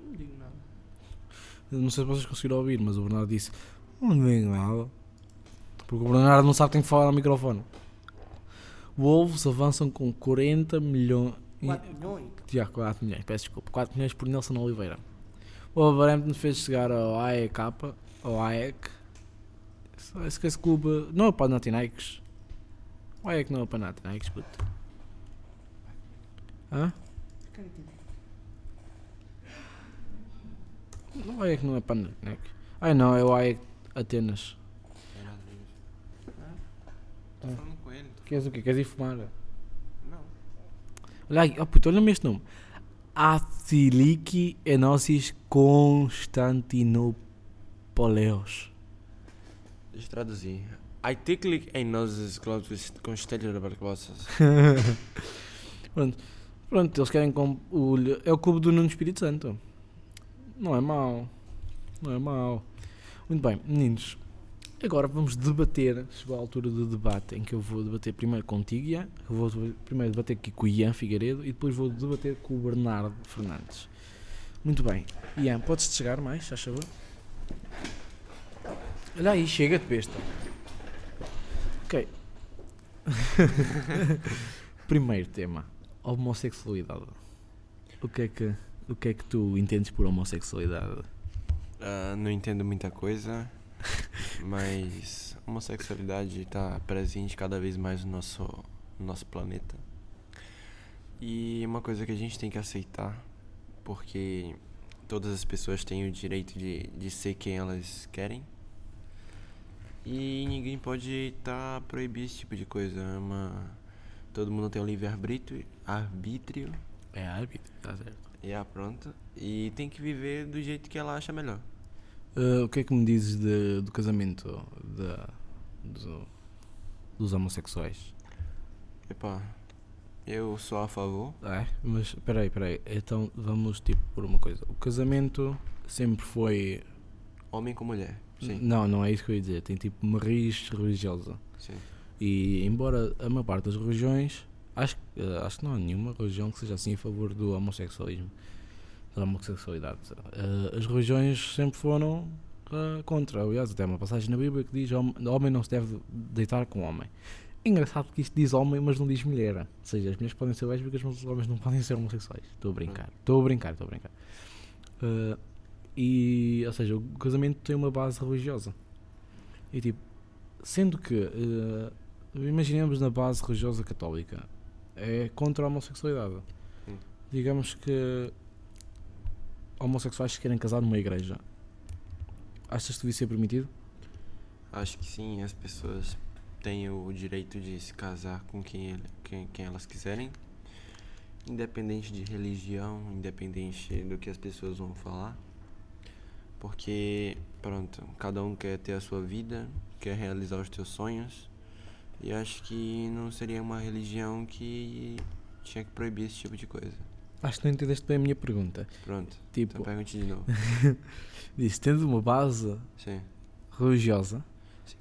Não digo nada. Não sei se vocês conseguiram ouvir, mas o Bernardo disse: Não digo nada. Porque o Bernardo não sabe que tem que falar ao microfone. Wolves avançam com 40 milhões. 4 milhões? Já, 4 milhões, peço desculpa. 4 milhões por Nelson Oliveira. O Wolverhampton fez chegar ao AEK, ao AEK. Esse, esse clube não é o Panathinaikos. O AEK não é o Panathinaikos, puto. Hã? O AEK não é Panathinaikos. Ai não, é o AEK Atenas. Tô falando com ele. tô- Queres o quê? Queres ir fumar? Não. Olha aí, oh puto, olha-me este nome. Athiliki Enosis Constantinopoleos. Deixa eu traduzir. Clubes constellar barcosas. Pronto, pronto, eles querem com o é o cubo do Nuno Espírito Santo. Não é mau. Não é mau. Muito bem, meninos. Agora vamos debater. Chegou a altura do debate em que eu vou debater primeiro contigo, Ian. Eu vou primeiro debater aqui com o Ian Figueiredo e depois vou debater com o Bernardo Fernandes. Muito bem. Ian, podes-te chegar mais, já favor? Olha aí, chega-te besta. Ok. Primeiro tema, homossexualidade. O que é que, o que é que tu entendes por homossexualidade? Ah, não entendo muita coisa, mas homossexualidade está presente cada vez mais no nosso, no nosso planeta. E uma coisa que a gente tem que aceitar, porque todas as pessoas têm o direito de, de ser quem elas querem. E ninguém pode estar proibir esse tipo de coisa. É uma... Todo mundo tem o livre-arbítrio, arbítrio, É árbitro, está certo. e é pronto. E tem que viver do jeito que ela acha melhor. Uh, o que é que me dizes de- do casamento da- do- dos homossexuais? Epá, eu sou a favor. É, mas peraí, peraí. Então vamos tipo por uma coisa. O casamento sempre foi. Homem com mulher. Sim, Não, não é isso que eu ia dizer. Tem tipo uma raiz religiosa. sim. E embora a maior parte das religiões, acho, eh, acho que não há nenhuma religião que seja assim a favor do homossexualismo, da homossexualidade. Eh, as religiões sempre foram eh, contra. Aliás, até uma passagem na Bíblia que diz: "Hom- homem não se deve deitar com homem. É engraçado que isto diz homem, mas não diz mulher. Ou seja, as mulheres podem ser lésbicas, mas os homens não podem ser homossexuais. Estou a brincar, estou a brincar, estou a brincar. E, ou seja, o casamento tem uma base religiosa. E tipo, sendo que imaginemos na base religiosa católica é contra a homossexualidade. Hum. Digamos que homossexuais que querem casar numa igreja. Achas que devia ser permitido? Acho que sim, as pessoas têm o direito de se casar com quem, ele- quem, quem elas quiserem, independente de religião, independente do que as pessoas vão falar. Porque, pronto, cada um quer ter a sua vida, quer realizar os teus sonhos. E acho que não seria uma religião que tinha que proibir esse tipo de coisa. Acho que não entendeste bem a minha pergunta. Pronto, Tipo, então pergunte de novo. disse, tendo uma base Sim. religiosa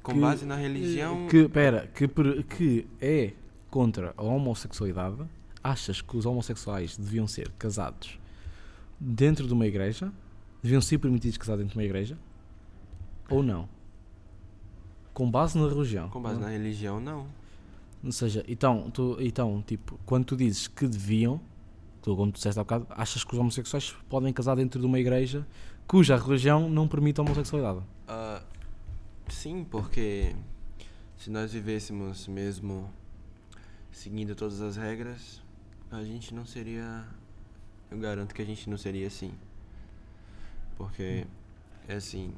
Com Que- base na religião. que, pera, que, que é contra a homossexualidade, achas que os homossexuais deviam ser casados dentro de uma igreja? Deviam ser permitidos casar dentro de uma igreja? Ou não? Com base na religião. Com base não? na religião, não. Ou seja, então, tu, então, tipo, quando tu dizes que deviam, tu, como tu disseste há bocado, achas que os homossexuais podem casar dentro de uma igreja cuja religião não permite a homossexualidade? Ah, sim, porque se nós vivêssemos mesmo seguindo todas as regras, a gente não seria. Eu garanto que a gente não seria assim. Porque, é assim.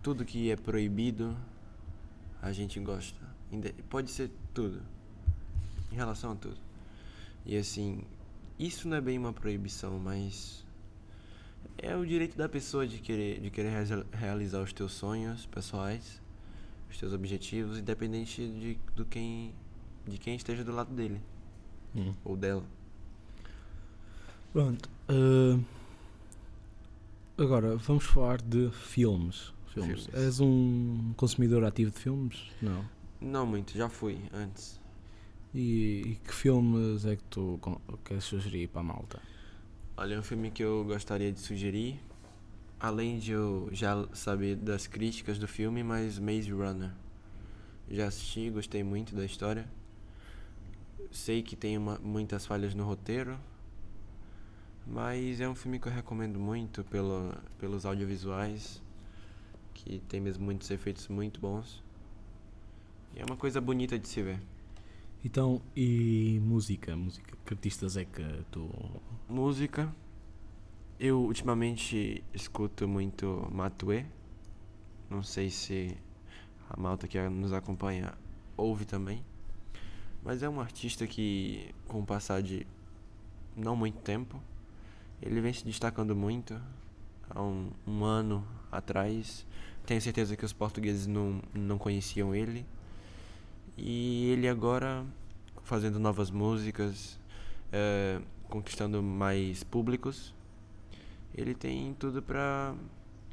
Tudo que é proibido, a gente gosta. Pode ser tudo. Em relação a tudo. E assim, isso não é bem uma proibição, mas. É o direito da pessoa de querer, de querer realiza- realizar os teus sonhos pessoais, os teus objetivos, independente de, do quem, de quem esteja do lado dele Hum. ou dela. Pronto. ah, agora, vamos falar de filmes. Filmes. Filmes. És um consumidor ativo de filmes? Não. Não muito, já fui antes. E, e que filmes é que tu queres sugerir para a malta? Olha, um filme que eu gostaria de sugerir, além de eu já saber das críticas do filme, mas Maze Runner. Já assisti, gostei muito da história. Sei que tem uma- muitas falhas no roteiro, mas é um filme que eu recomendo muito pelo, pelos audiovisuais, que tem mesmo muitos efeitos muito bons. E é uma coisa bonita de se ver. Então, e música? Música? Que artistas é que tu. Música. Eu ultimamente escuto muito Matue. Não sei se a malta que nos acompanha ouve também. Mas é um artista que, com o passar de não muito tempo, ele vem se destacando muito. Há um, um ano atrás, tenho certeza que os portugueses não, não conheciam ele. E ele agora, fazendo novas músicas, eh, conquistando mais públicos, ele tem tudo pra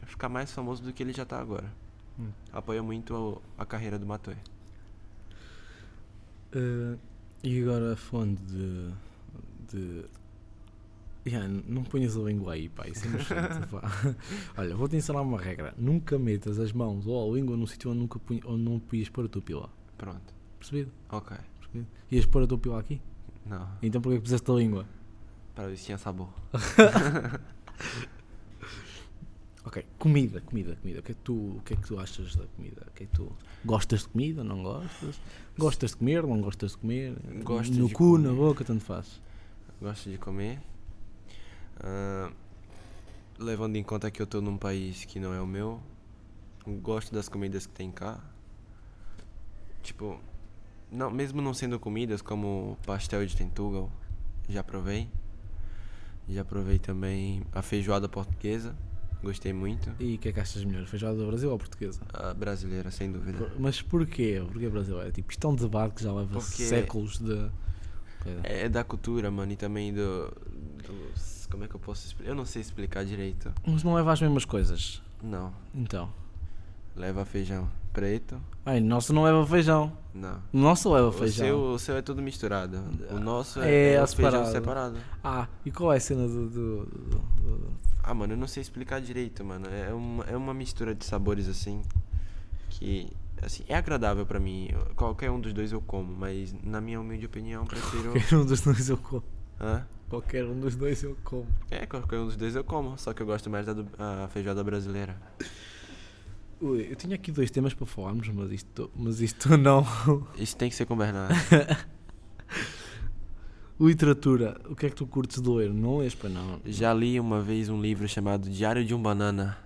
ficar mais famoso do que ele já tá agora. Hum. Apoia muito a, a carreira do Matoe. Ah, e agora falando de. de. Ya, não ponhas a língua aí, pá, isso é nojento, pá. Olha, vou-te ensinar uma regra: nunca metas as mãos ou a língua num sítio onde, nunca punha, onde não podias pôr a tua pila. Pronto. Percebido? Ok. Percebido? Ias pôr a tua pila aqui? Não. Então porquê que puseste a língua? Para ver se tinha sabor. Ok, comida, comida, comida. O que é que tu, o que é que tu achas da comida? O que é que tu gostas de comida? Não gostas? Gostas de comer? Não gostas de comer? Gosto no de cu, na comer. boca, tanto faz. Gosto de comer. Ah, levando em conta que eu tô num país que não é o meu, gosto das comidas que tem cá. Tipo, não, mesmo não sendo comidas como pastel de tentugal, já provei. Já provei também a feijoada portuguesa, gostei muito. E o que é que achas melhor? Feijoada do Brasil ou portuguesa? A brasileira, sem dúvida. Por- Mas porquê? Porquê brasileiro? Tipo, isto é um debate que já leva Porque- séculos de. É, é da cultura, mano, e também do, dos. Como é que eu posso explicar? Eu não sei explicar direito. Mas não leva as mesmas coisas. Não. Então. Leva feijão preto? Ai, nosso não leva feijão. Não. O nosso leva O feijão. seu, o seu é tudo misturado. O nosso É, é, é, é o feijão separado. separado. Ah, e qual é a cena do. do- do- Ah, mano, eu não sei explicar direito, mano. É uma, é uma mistura de sabores assim. Que. Assim, é agradável pra mim. Qualquer um dos dois eu como, mas na minha humilde opinião, prefiro. Qualquer um dos dois eu como. Hã? Qualquer um dos dois eu como. É, qualquer um dos dois eu como. Só que eu gosto mais da do- feijoada brasileira. Ui, eu tinha aqui dois temas para falarmos, mas isto, mas isto não. Isso tem que ser com o Bernardo. Literatura, o que é que tu curtes de ler? Não lês para não. Já li uma vez um livro chamado Diário de um Banana.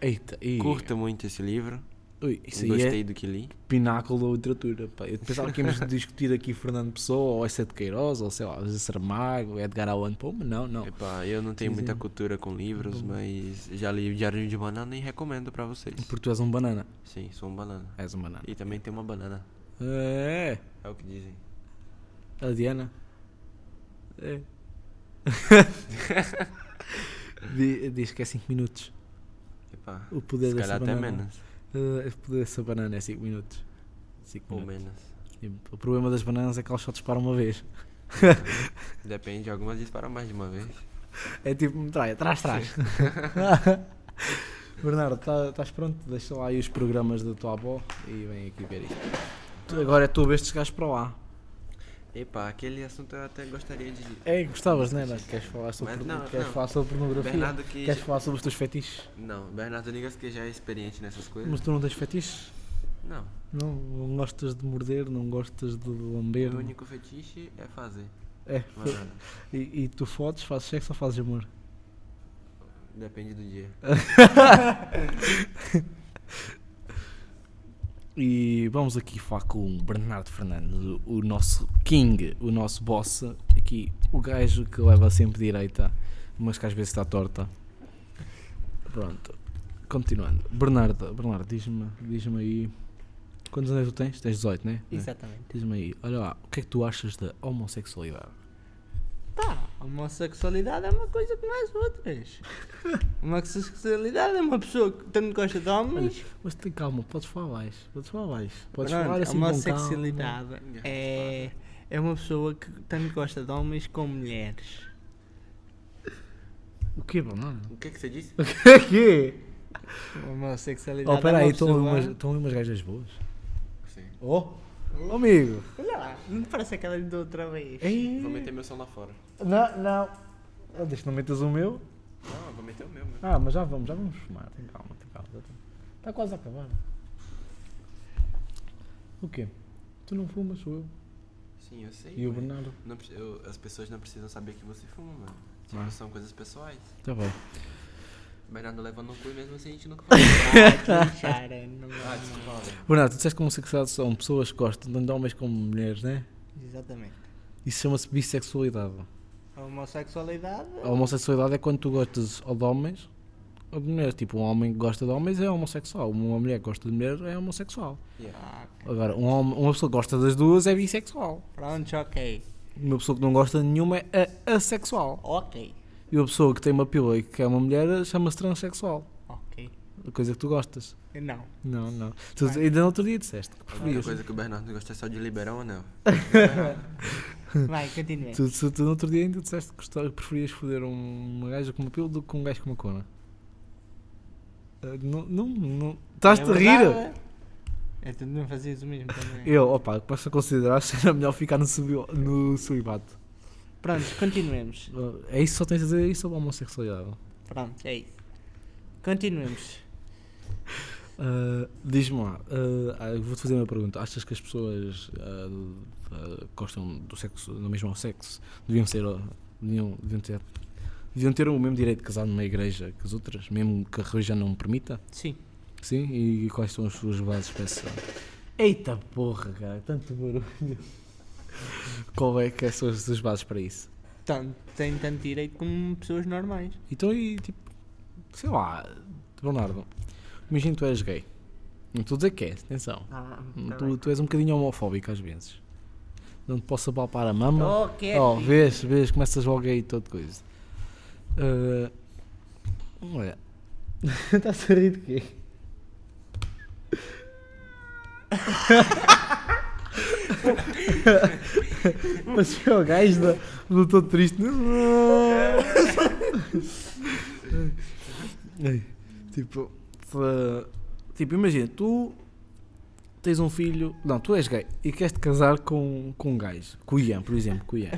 Eita, e... Curto muito esse livro. Ui, isso Gostei é do que li. pináculo da literatura. Pá. Eu pensava que íamos discutir aqui Fernando Pessoa, ou Essa de Queiroz, ou sei lá, Saramago, Edgar Allan Poe, mas não, não. Epá, eu não tenho muita cultura com livros, Bom. mas já li o Diário de Banana e recomendo pra vocês. Porque tu és um banana. Sim, sou um banana. És um banana. E também tem uma banana. É, É o que dizem. a Diana. É. Di- Diz que é 5 minutos. Epá, O poder se calhar até banana. menos. Uh, poder dessa banana é 5 minutos. 5 Ou minutos. menos. E O problema das bananas é que elas só disparam uma vez. Depende, algumas disparam mais de uma vez. É tipo metralha, trás, trás. Bernardo, tá- estás pronto? Deixa lá aí os programas da tua avó e vem aqui ver isto. Tu- Agora é a tua vez de chegares para lá. Epá, aquele assunto eu até gostaria de. É, gostavas, não era? Queres falar sobre, Mas porno- não, queres não. falar sobre pornografia? Bernardo que. Queres falar sobre os teus fetiches? Não, Bernardo Nigas que já é experiente nessas coisas. Mas tu não tens fetiches? Não. Não, não gostas de morder, não gostas de lamber? O único fetiche é fazer. É. Nada. E, e tu fodes, fazes sexo ou fazes amor? Depende do dia. E vamos aqui falar com o Bernardo Fernandes, o nosso king, o nosso boss. Aqui, o gajo que leva sempre direita, mas que às vezes está torta. Pronto, continuando. Bernardo, Bernardo diz-me diz aí. Quantos anos tu tens? Tens 18, né? Exatamente. Diz-me aí, olha lá, o que é que tu achas da homossexualidade? Homossexualidade é uma coisa como as outras. A homossexualidade é uma pessoa que tanto gosta de homens. Mas tem calma, podes falar mais. Podes falar mais. Podes Pronto, falar a assim homossexualidade é, é uma pessoa que tanto gosta de homens como mulheres. O quê, Bernardo? O que é que você disse? O que é que A homossexualidade Oh, pera é aí, uma estão pessoa... umas, estão umas gajas boas. Sim. Oh, oh amigo. Olha lá, não te parece aquela de outra vez? Ei. Vou meter meu som lá fora. Não, não. Ah, Deixa não metas o meu. Não, vou meter o meu mesmo. Ah, mas já vamos, já vamos fumar. Tem calma, tem calma. Está quase a acabar. O quê? Tu não fumas, sou eu. Sim, eu sei. E o mas Bernardo? não eu- as pessoas não precisam saber que você fuma, mano. Tipo, Ah. são coisas pessoais. Tá bom. O Bernardo leva no cu e mesmo assim a gente nunca fala. Ah, que chara, não ah, desculpa. Bernardo, tu disseste que homossexuais são pessoas que gostam tanto de homens como de mulheres, né? Exatamente. Isso chama-se bissexualidade. A homossexualidade A homossexualidade é quando tu gostas ou de homens ou de mulheres. Tipo, um homem que gosta de homens é homossexual. Uma mulher que gosta de mulheres é homossexual. Yeah. Ah, Agora, um homem- uma pessoa que gosta das duas é bissexual. pronto, ok. Uma pessoa que não gosta de nenhuma é assexual. Ok. E uma pessoa que tem uma pílula e que é uma mulher chama-se transexual. Ok. A coisa que tu gostas. Não. Não, não. Tu, Vai. ainda no outro dia disseste que A única preferias. coisa que o Bernardo gosta é só de liberar um anel. Vai, continue. Tu, tu, tu no outro dia ainda disseste que preferias foder um- uma gaja com uma pílula do que um gajo com uma cona. Ah, Não, não, não. Estás-te a É rir? verdade. É, tu não fazias o mesmo também. Eu, opa, a considerar que era melhor ficar no, subi- no celibato. Pronto, continuemos. É isso, só tens a dizer isso sobre a homossexualidade. Pronto, é isso. Continuemos. Ah, Diz-me lá, eu vou-te fazer uma pergunta. Achas que as pessoas ah, que gostam do sexo, do mesmo sexo, deviam ser, ah, deviam, deviam ter, deviam ter o mesmo direito de casar numa igreja que as outras, mesmo que a religião não permita? Sim. Sim? E quais são as suas bases para essa? Eita porra, cara, tanto barulho. Qual é que são as suas bases para isso? Tanto, tem tanto direito como pessoas normais. Então, e tipo, sei lá, Bernardo, imagina que tu és gay. Não estou a dizer que és, atenção. Ah, Tu, tu és um bocadinho homofóbico às vezes. Não te posso apalpar a mama. Oh, que Oh, vês, vês, começas logo aí todo coisa. Ah, olha. Estás a rir de quê? Mas foi o gajo da- do todo triste. Tipo, tipo, imagina, tu tens um filho, não, tu és gay e queres te casar com, com um gajo, com o Ian, por exemplo, com o Ian.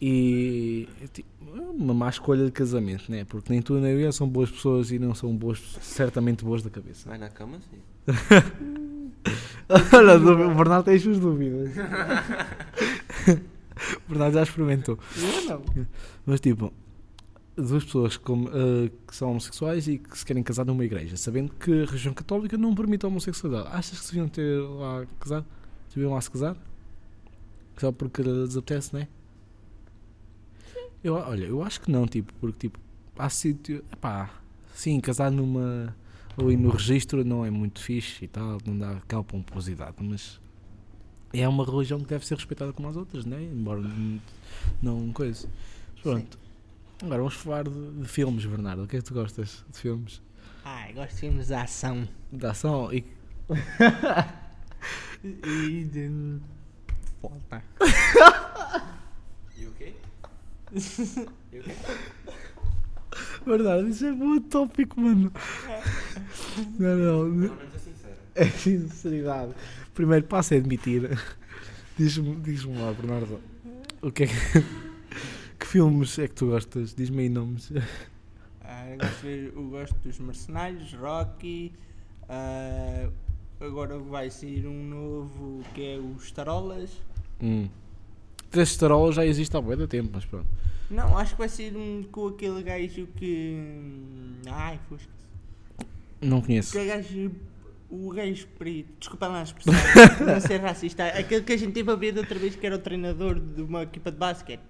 E tipo, é uma má escolha de casamento, né? Porque nem tu nem o Ian são boas pessoas e não são boas, certamente boas da cabeça. Mas na cama, sim. Olha, o Bernardo tem as suas dúvidas. o Bernardo já experimentou. Eu não. Mas tipo, duas pessoas com- eh, que são homossexuais e que se querem casar numa igreja, sabendo que a religião católica não permite a homossexualidade. Achas que se deviam ter lá casar? Deviam lá se casar? Só porque lhes apetece, não é? Eu, olha, eu acho que não, tipo, porque tipo, há sítio. Epá, sim, casar numa. Ou ir no registro não é muito fixe e tal, não dá aquela pomposidade, mas é uma religião que deve ser respeitada como as outras, né? Embora não coisa. Pronto. Agora vamos falar de, de filmes, Bernardo. O que é que tu gostas de filmes? Ai, gosto de filmes de ação. De ação e. E de. Volta. E o quê? e o quê? Bernardo, isso é muito tópico, mano. Não, não. Pelo menos é sincero. É sinceridade. Primeiro passo é admitir. Diz-me diz lá, Bernardo. O que é que. Que filmes é que tu gostas? Diz-me aí nomes. Ah, eu, gosto ver- eu gosto dos Mercenários, Rocky. ah, agora vai sair um novo que é os Tarolas. Hum. Três tarolas já existe há de tempo, mas pronto. Não, acho que vai ser um com aquele gajo que. Ai, fosca. Não conheço. Gajo. O gajo preto. Desculpa lá a expressão. não ser racista. Aquele que a gente teve a ver da outra vez que era o treinador de uma equipa de basquete.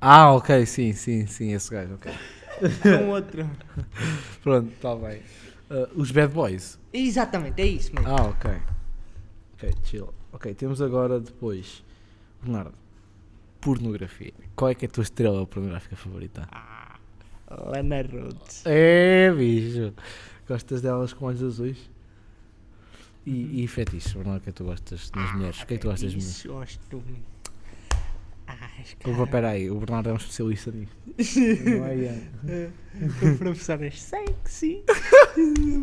Ah, ok, sim, sim, sim, esse gajo, ok. Com outro. Pronto, está bem. Ah, os Bad Boys. Exatamente, é isso mesmo. Ah, ok. Ok, chill. Ok, temos agora depois. Bernardo, pornografia. Qual é que é a tua estrela pornográfica favorita? Ah, Lana Rhodes. É, bicho. Gostas delas com olhos azuis? E, e fetiches, Bernardo, o que é que tu gostas nas mulheres? O que é que tu gostas das mulheres? Gosto. Ai, Opa, peraí, o Bernardo é um especialista nisto. Não é, Ian? com professoras sexy,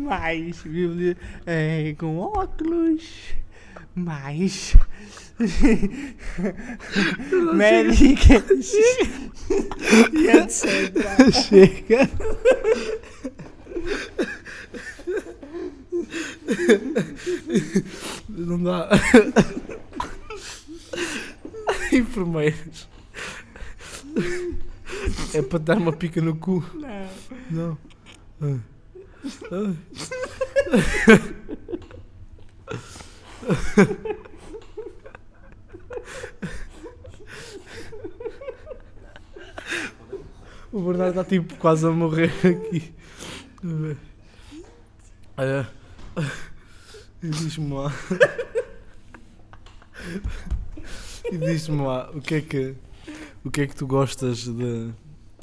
mais Bíblia eh, com óculos, mais médicas e etc. Chega. Não dá. Enfermeiros. É para dar uma pica no cu. Não. Não. Ah. O Bernardo está tipo quase a morrer aqui. Olha. E diz-me lá. E diz-me lá, o que é que. O que é que tu gostas de.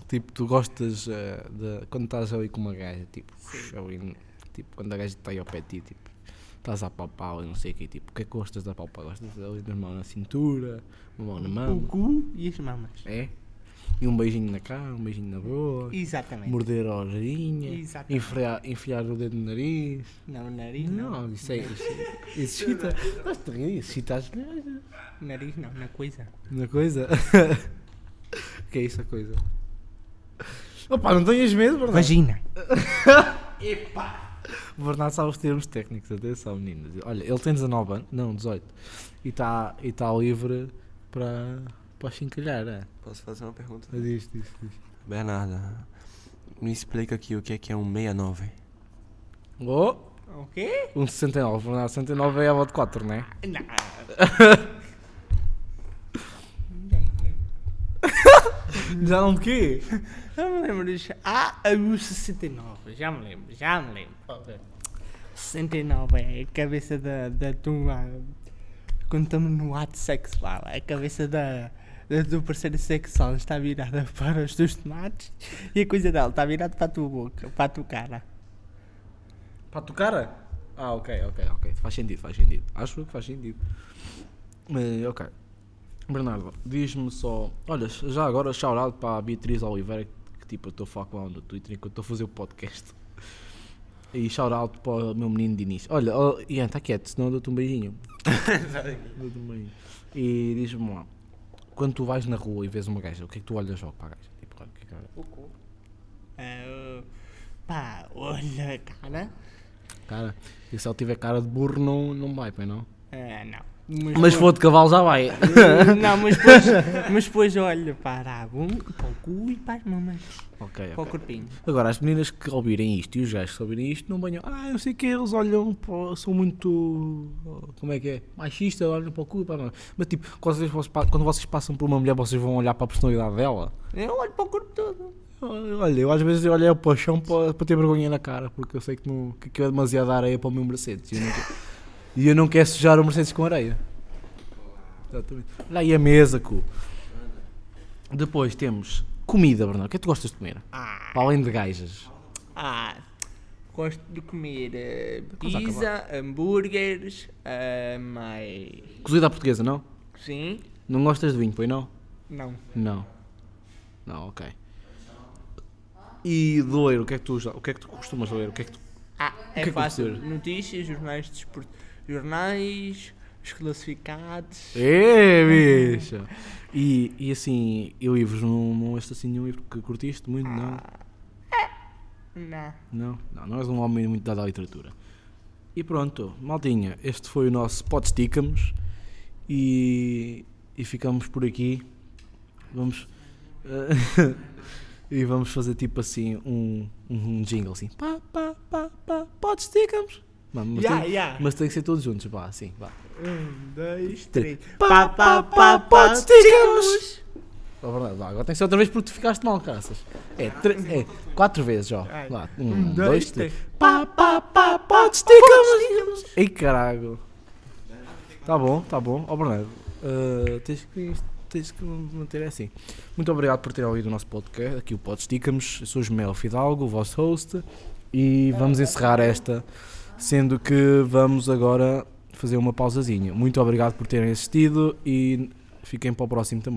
Tipo, tu gostas eh, de. Quando estás ali com uma gaja, tipo, ali, tipo quando a gaja está aí ao pé de ti, tipo, estás a palpá-la e não sei o quê, tipo, o que é que gostas da palpar? Gostas ali das mãos na cintura, uma mão na O mão? cu e as mamas. É? E um beijinho na cara, um beijinho na boca, Exatamente. morder a orelhinha, Exatamente. enfiar, enfiar o dedo no nariz. Não, nariz não. Não, isso é. Isso, isso excita. Gosto de rir, isso excita as mulheres. Nariz não, na coisa. Na coisa? Que é isso a coisa? Opa, não tenhas medo, Bernardo? Vagina. O Bernardo sabe os termos técnicos, atenção, meninas. Olha, ele tem 19 anos, não, 18. E está e tá livre para, para chincalhar, é? Posso fazer uma pergunta? Diz, diz, diz. Bernardo, me explica aqui o que é que é um 69. Oh, O quê? um 69, Bernardo, 69 é a de 4, não é? Não. Já não lembro. Já não de quê? Já me lembro disso. Ah, o 69. Já me lembro, já me lembro. 69 é a cabeça da, da tua. Quando estamos no ato sexual, a cabeça da, da tua parceira sexual está virada para os teus tomates e a coisa dela está virada para a tua boca, para a tua cara. Para a tua cara? Ah, ok, ok, ok. Faz sentido, faz sentido. Acho que faz sentido. Mas, ok. Bernardo, diz-me só. Olha, já agora shout para a Beatriz Oliveira, que tipo, eu estou a falar com ela no Twitter enquanto estou a fazer o podcast. E shout para o meu menino de início. Olha, oh, Ian, está quieto, senão eu dou-te um beijinho. Dou-te um beijinho. E diz-me lá, quando tu vais na rua e vês uma gaja, o que é que tu olhas logo para a gaja? Tipo, olha, o que é que olha? O cu. Ah, pá, olha, cara. Cara, e se ela tiver cara de burro, não, não vai, pois não? Ah, não. Mas se for de cavalo, já vai. Não, mas depois, mas depois olha para a bunda, para o cu e para as mamas. ok, Para o ok. corpinho. Agora, as meninas que ouvirem isto e os gajos que ouvirem isto não venham, ah, eu sei que eles olham, para, são muito, como é que é, machistas, olham para o cu, para mas tipo, quando vocês, quando vocês passam por uma mulher, vocês vão olhar para a personalidade dela? Eu olho para o corpo todo. Olha, eu às vezes eu olho para o chão para, para ter vergonha na cara, porque eu sei que, não, que aquilo é demasiada areia para o meu Mercedes, e eu não, e eu não quero sujar o Mercedes com areia. Exatamente. Olha aí a mesa, cu. Depois temos comida, Bernardo, o que é que tu gostas de comer? Ah, Para além de gajas. ah, gosto de comer a pizza, hambúrgueres, eh, mais... Cozida à portuguesa, não? Sim? Não gostas de vinho, pois não? Não. Não. Não, ok. E de ler, o que é que tu, o que é que tu costumas ler? O que é que tu... Ah, que é é que fácil. ser? Notícias, jornais de desporto. Jornais, os classificados. É, bicha! E, e assim, e livros, não, não leste assim nenhum livro que curtiste muito? Não? Não. Não? Não, não és um homem muito dado à literatura. E pronto, maldinha, este foi o nosso Podsticamos e, e ficamos por aqui. Vamos. eh, e vamos fazer tipo assim um, um jingle assim. Pá, pá, pá, pá, podes ticamos. Mano, mas, Ya, tem, ya. mas tem que ser todos juntos, vá, assim, vá. Um, dois, Três. Pá, pá, pá, podes ticamos. Ó, Bernardo, vá, agora tem que ser outra vez porque tu ficaste mal, caças. É, é quatro vezes, ó. Lá, Um, um, dois, dois, três. Pá, pá, pá, podes ticamos. Ei, caralho. Tá bom, tá bom. Ó, Bernardo, eh, tens que tens que manter assim. Muito obrigado por terem ouvido o nosso podcast, aqui o Podsticamos. Eu sou o Jumel Fidalgo, o vosso host, e vamos encerrar esta, sendo que vamos agora fazer uma pausazinha. Muito obrigado por terem assistido e fiquem para o próximo também.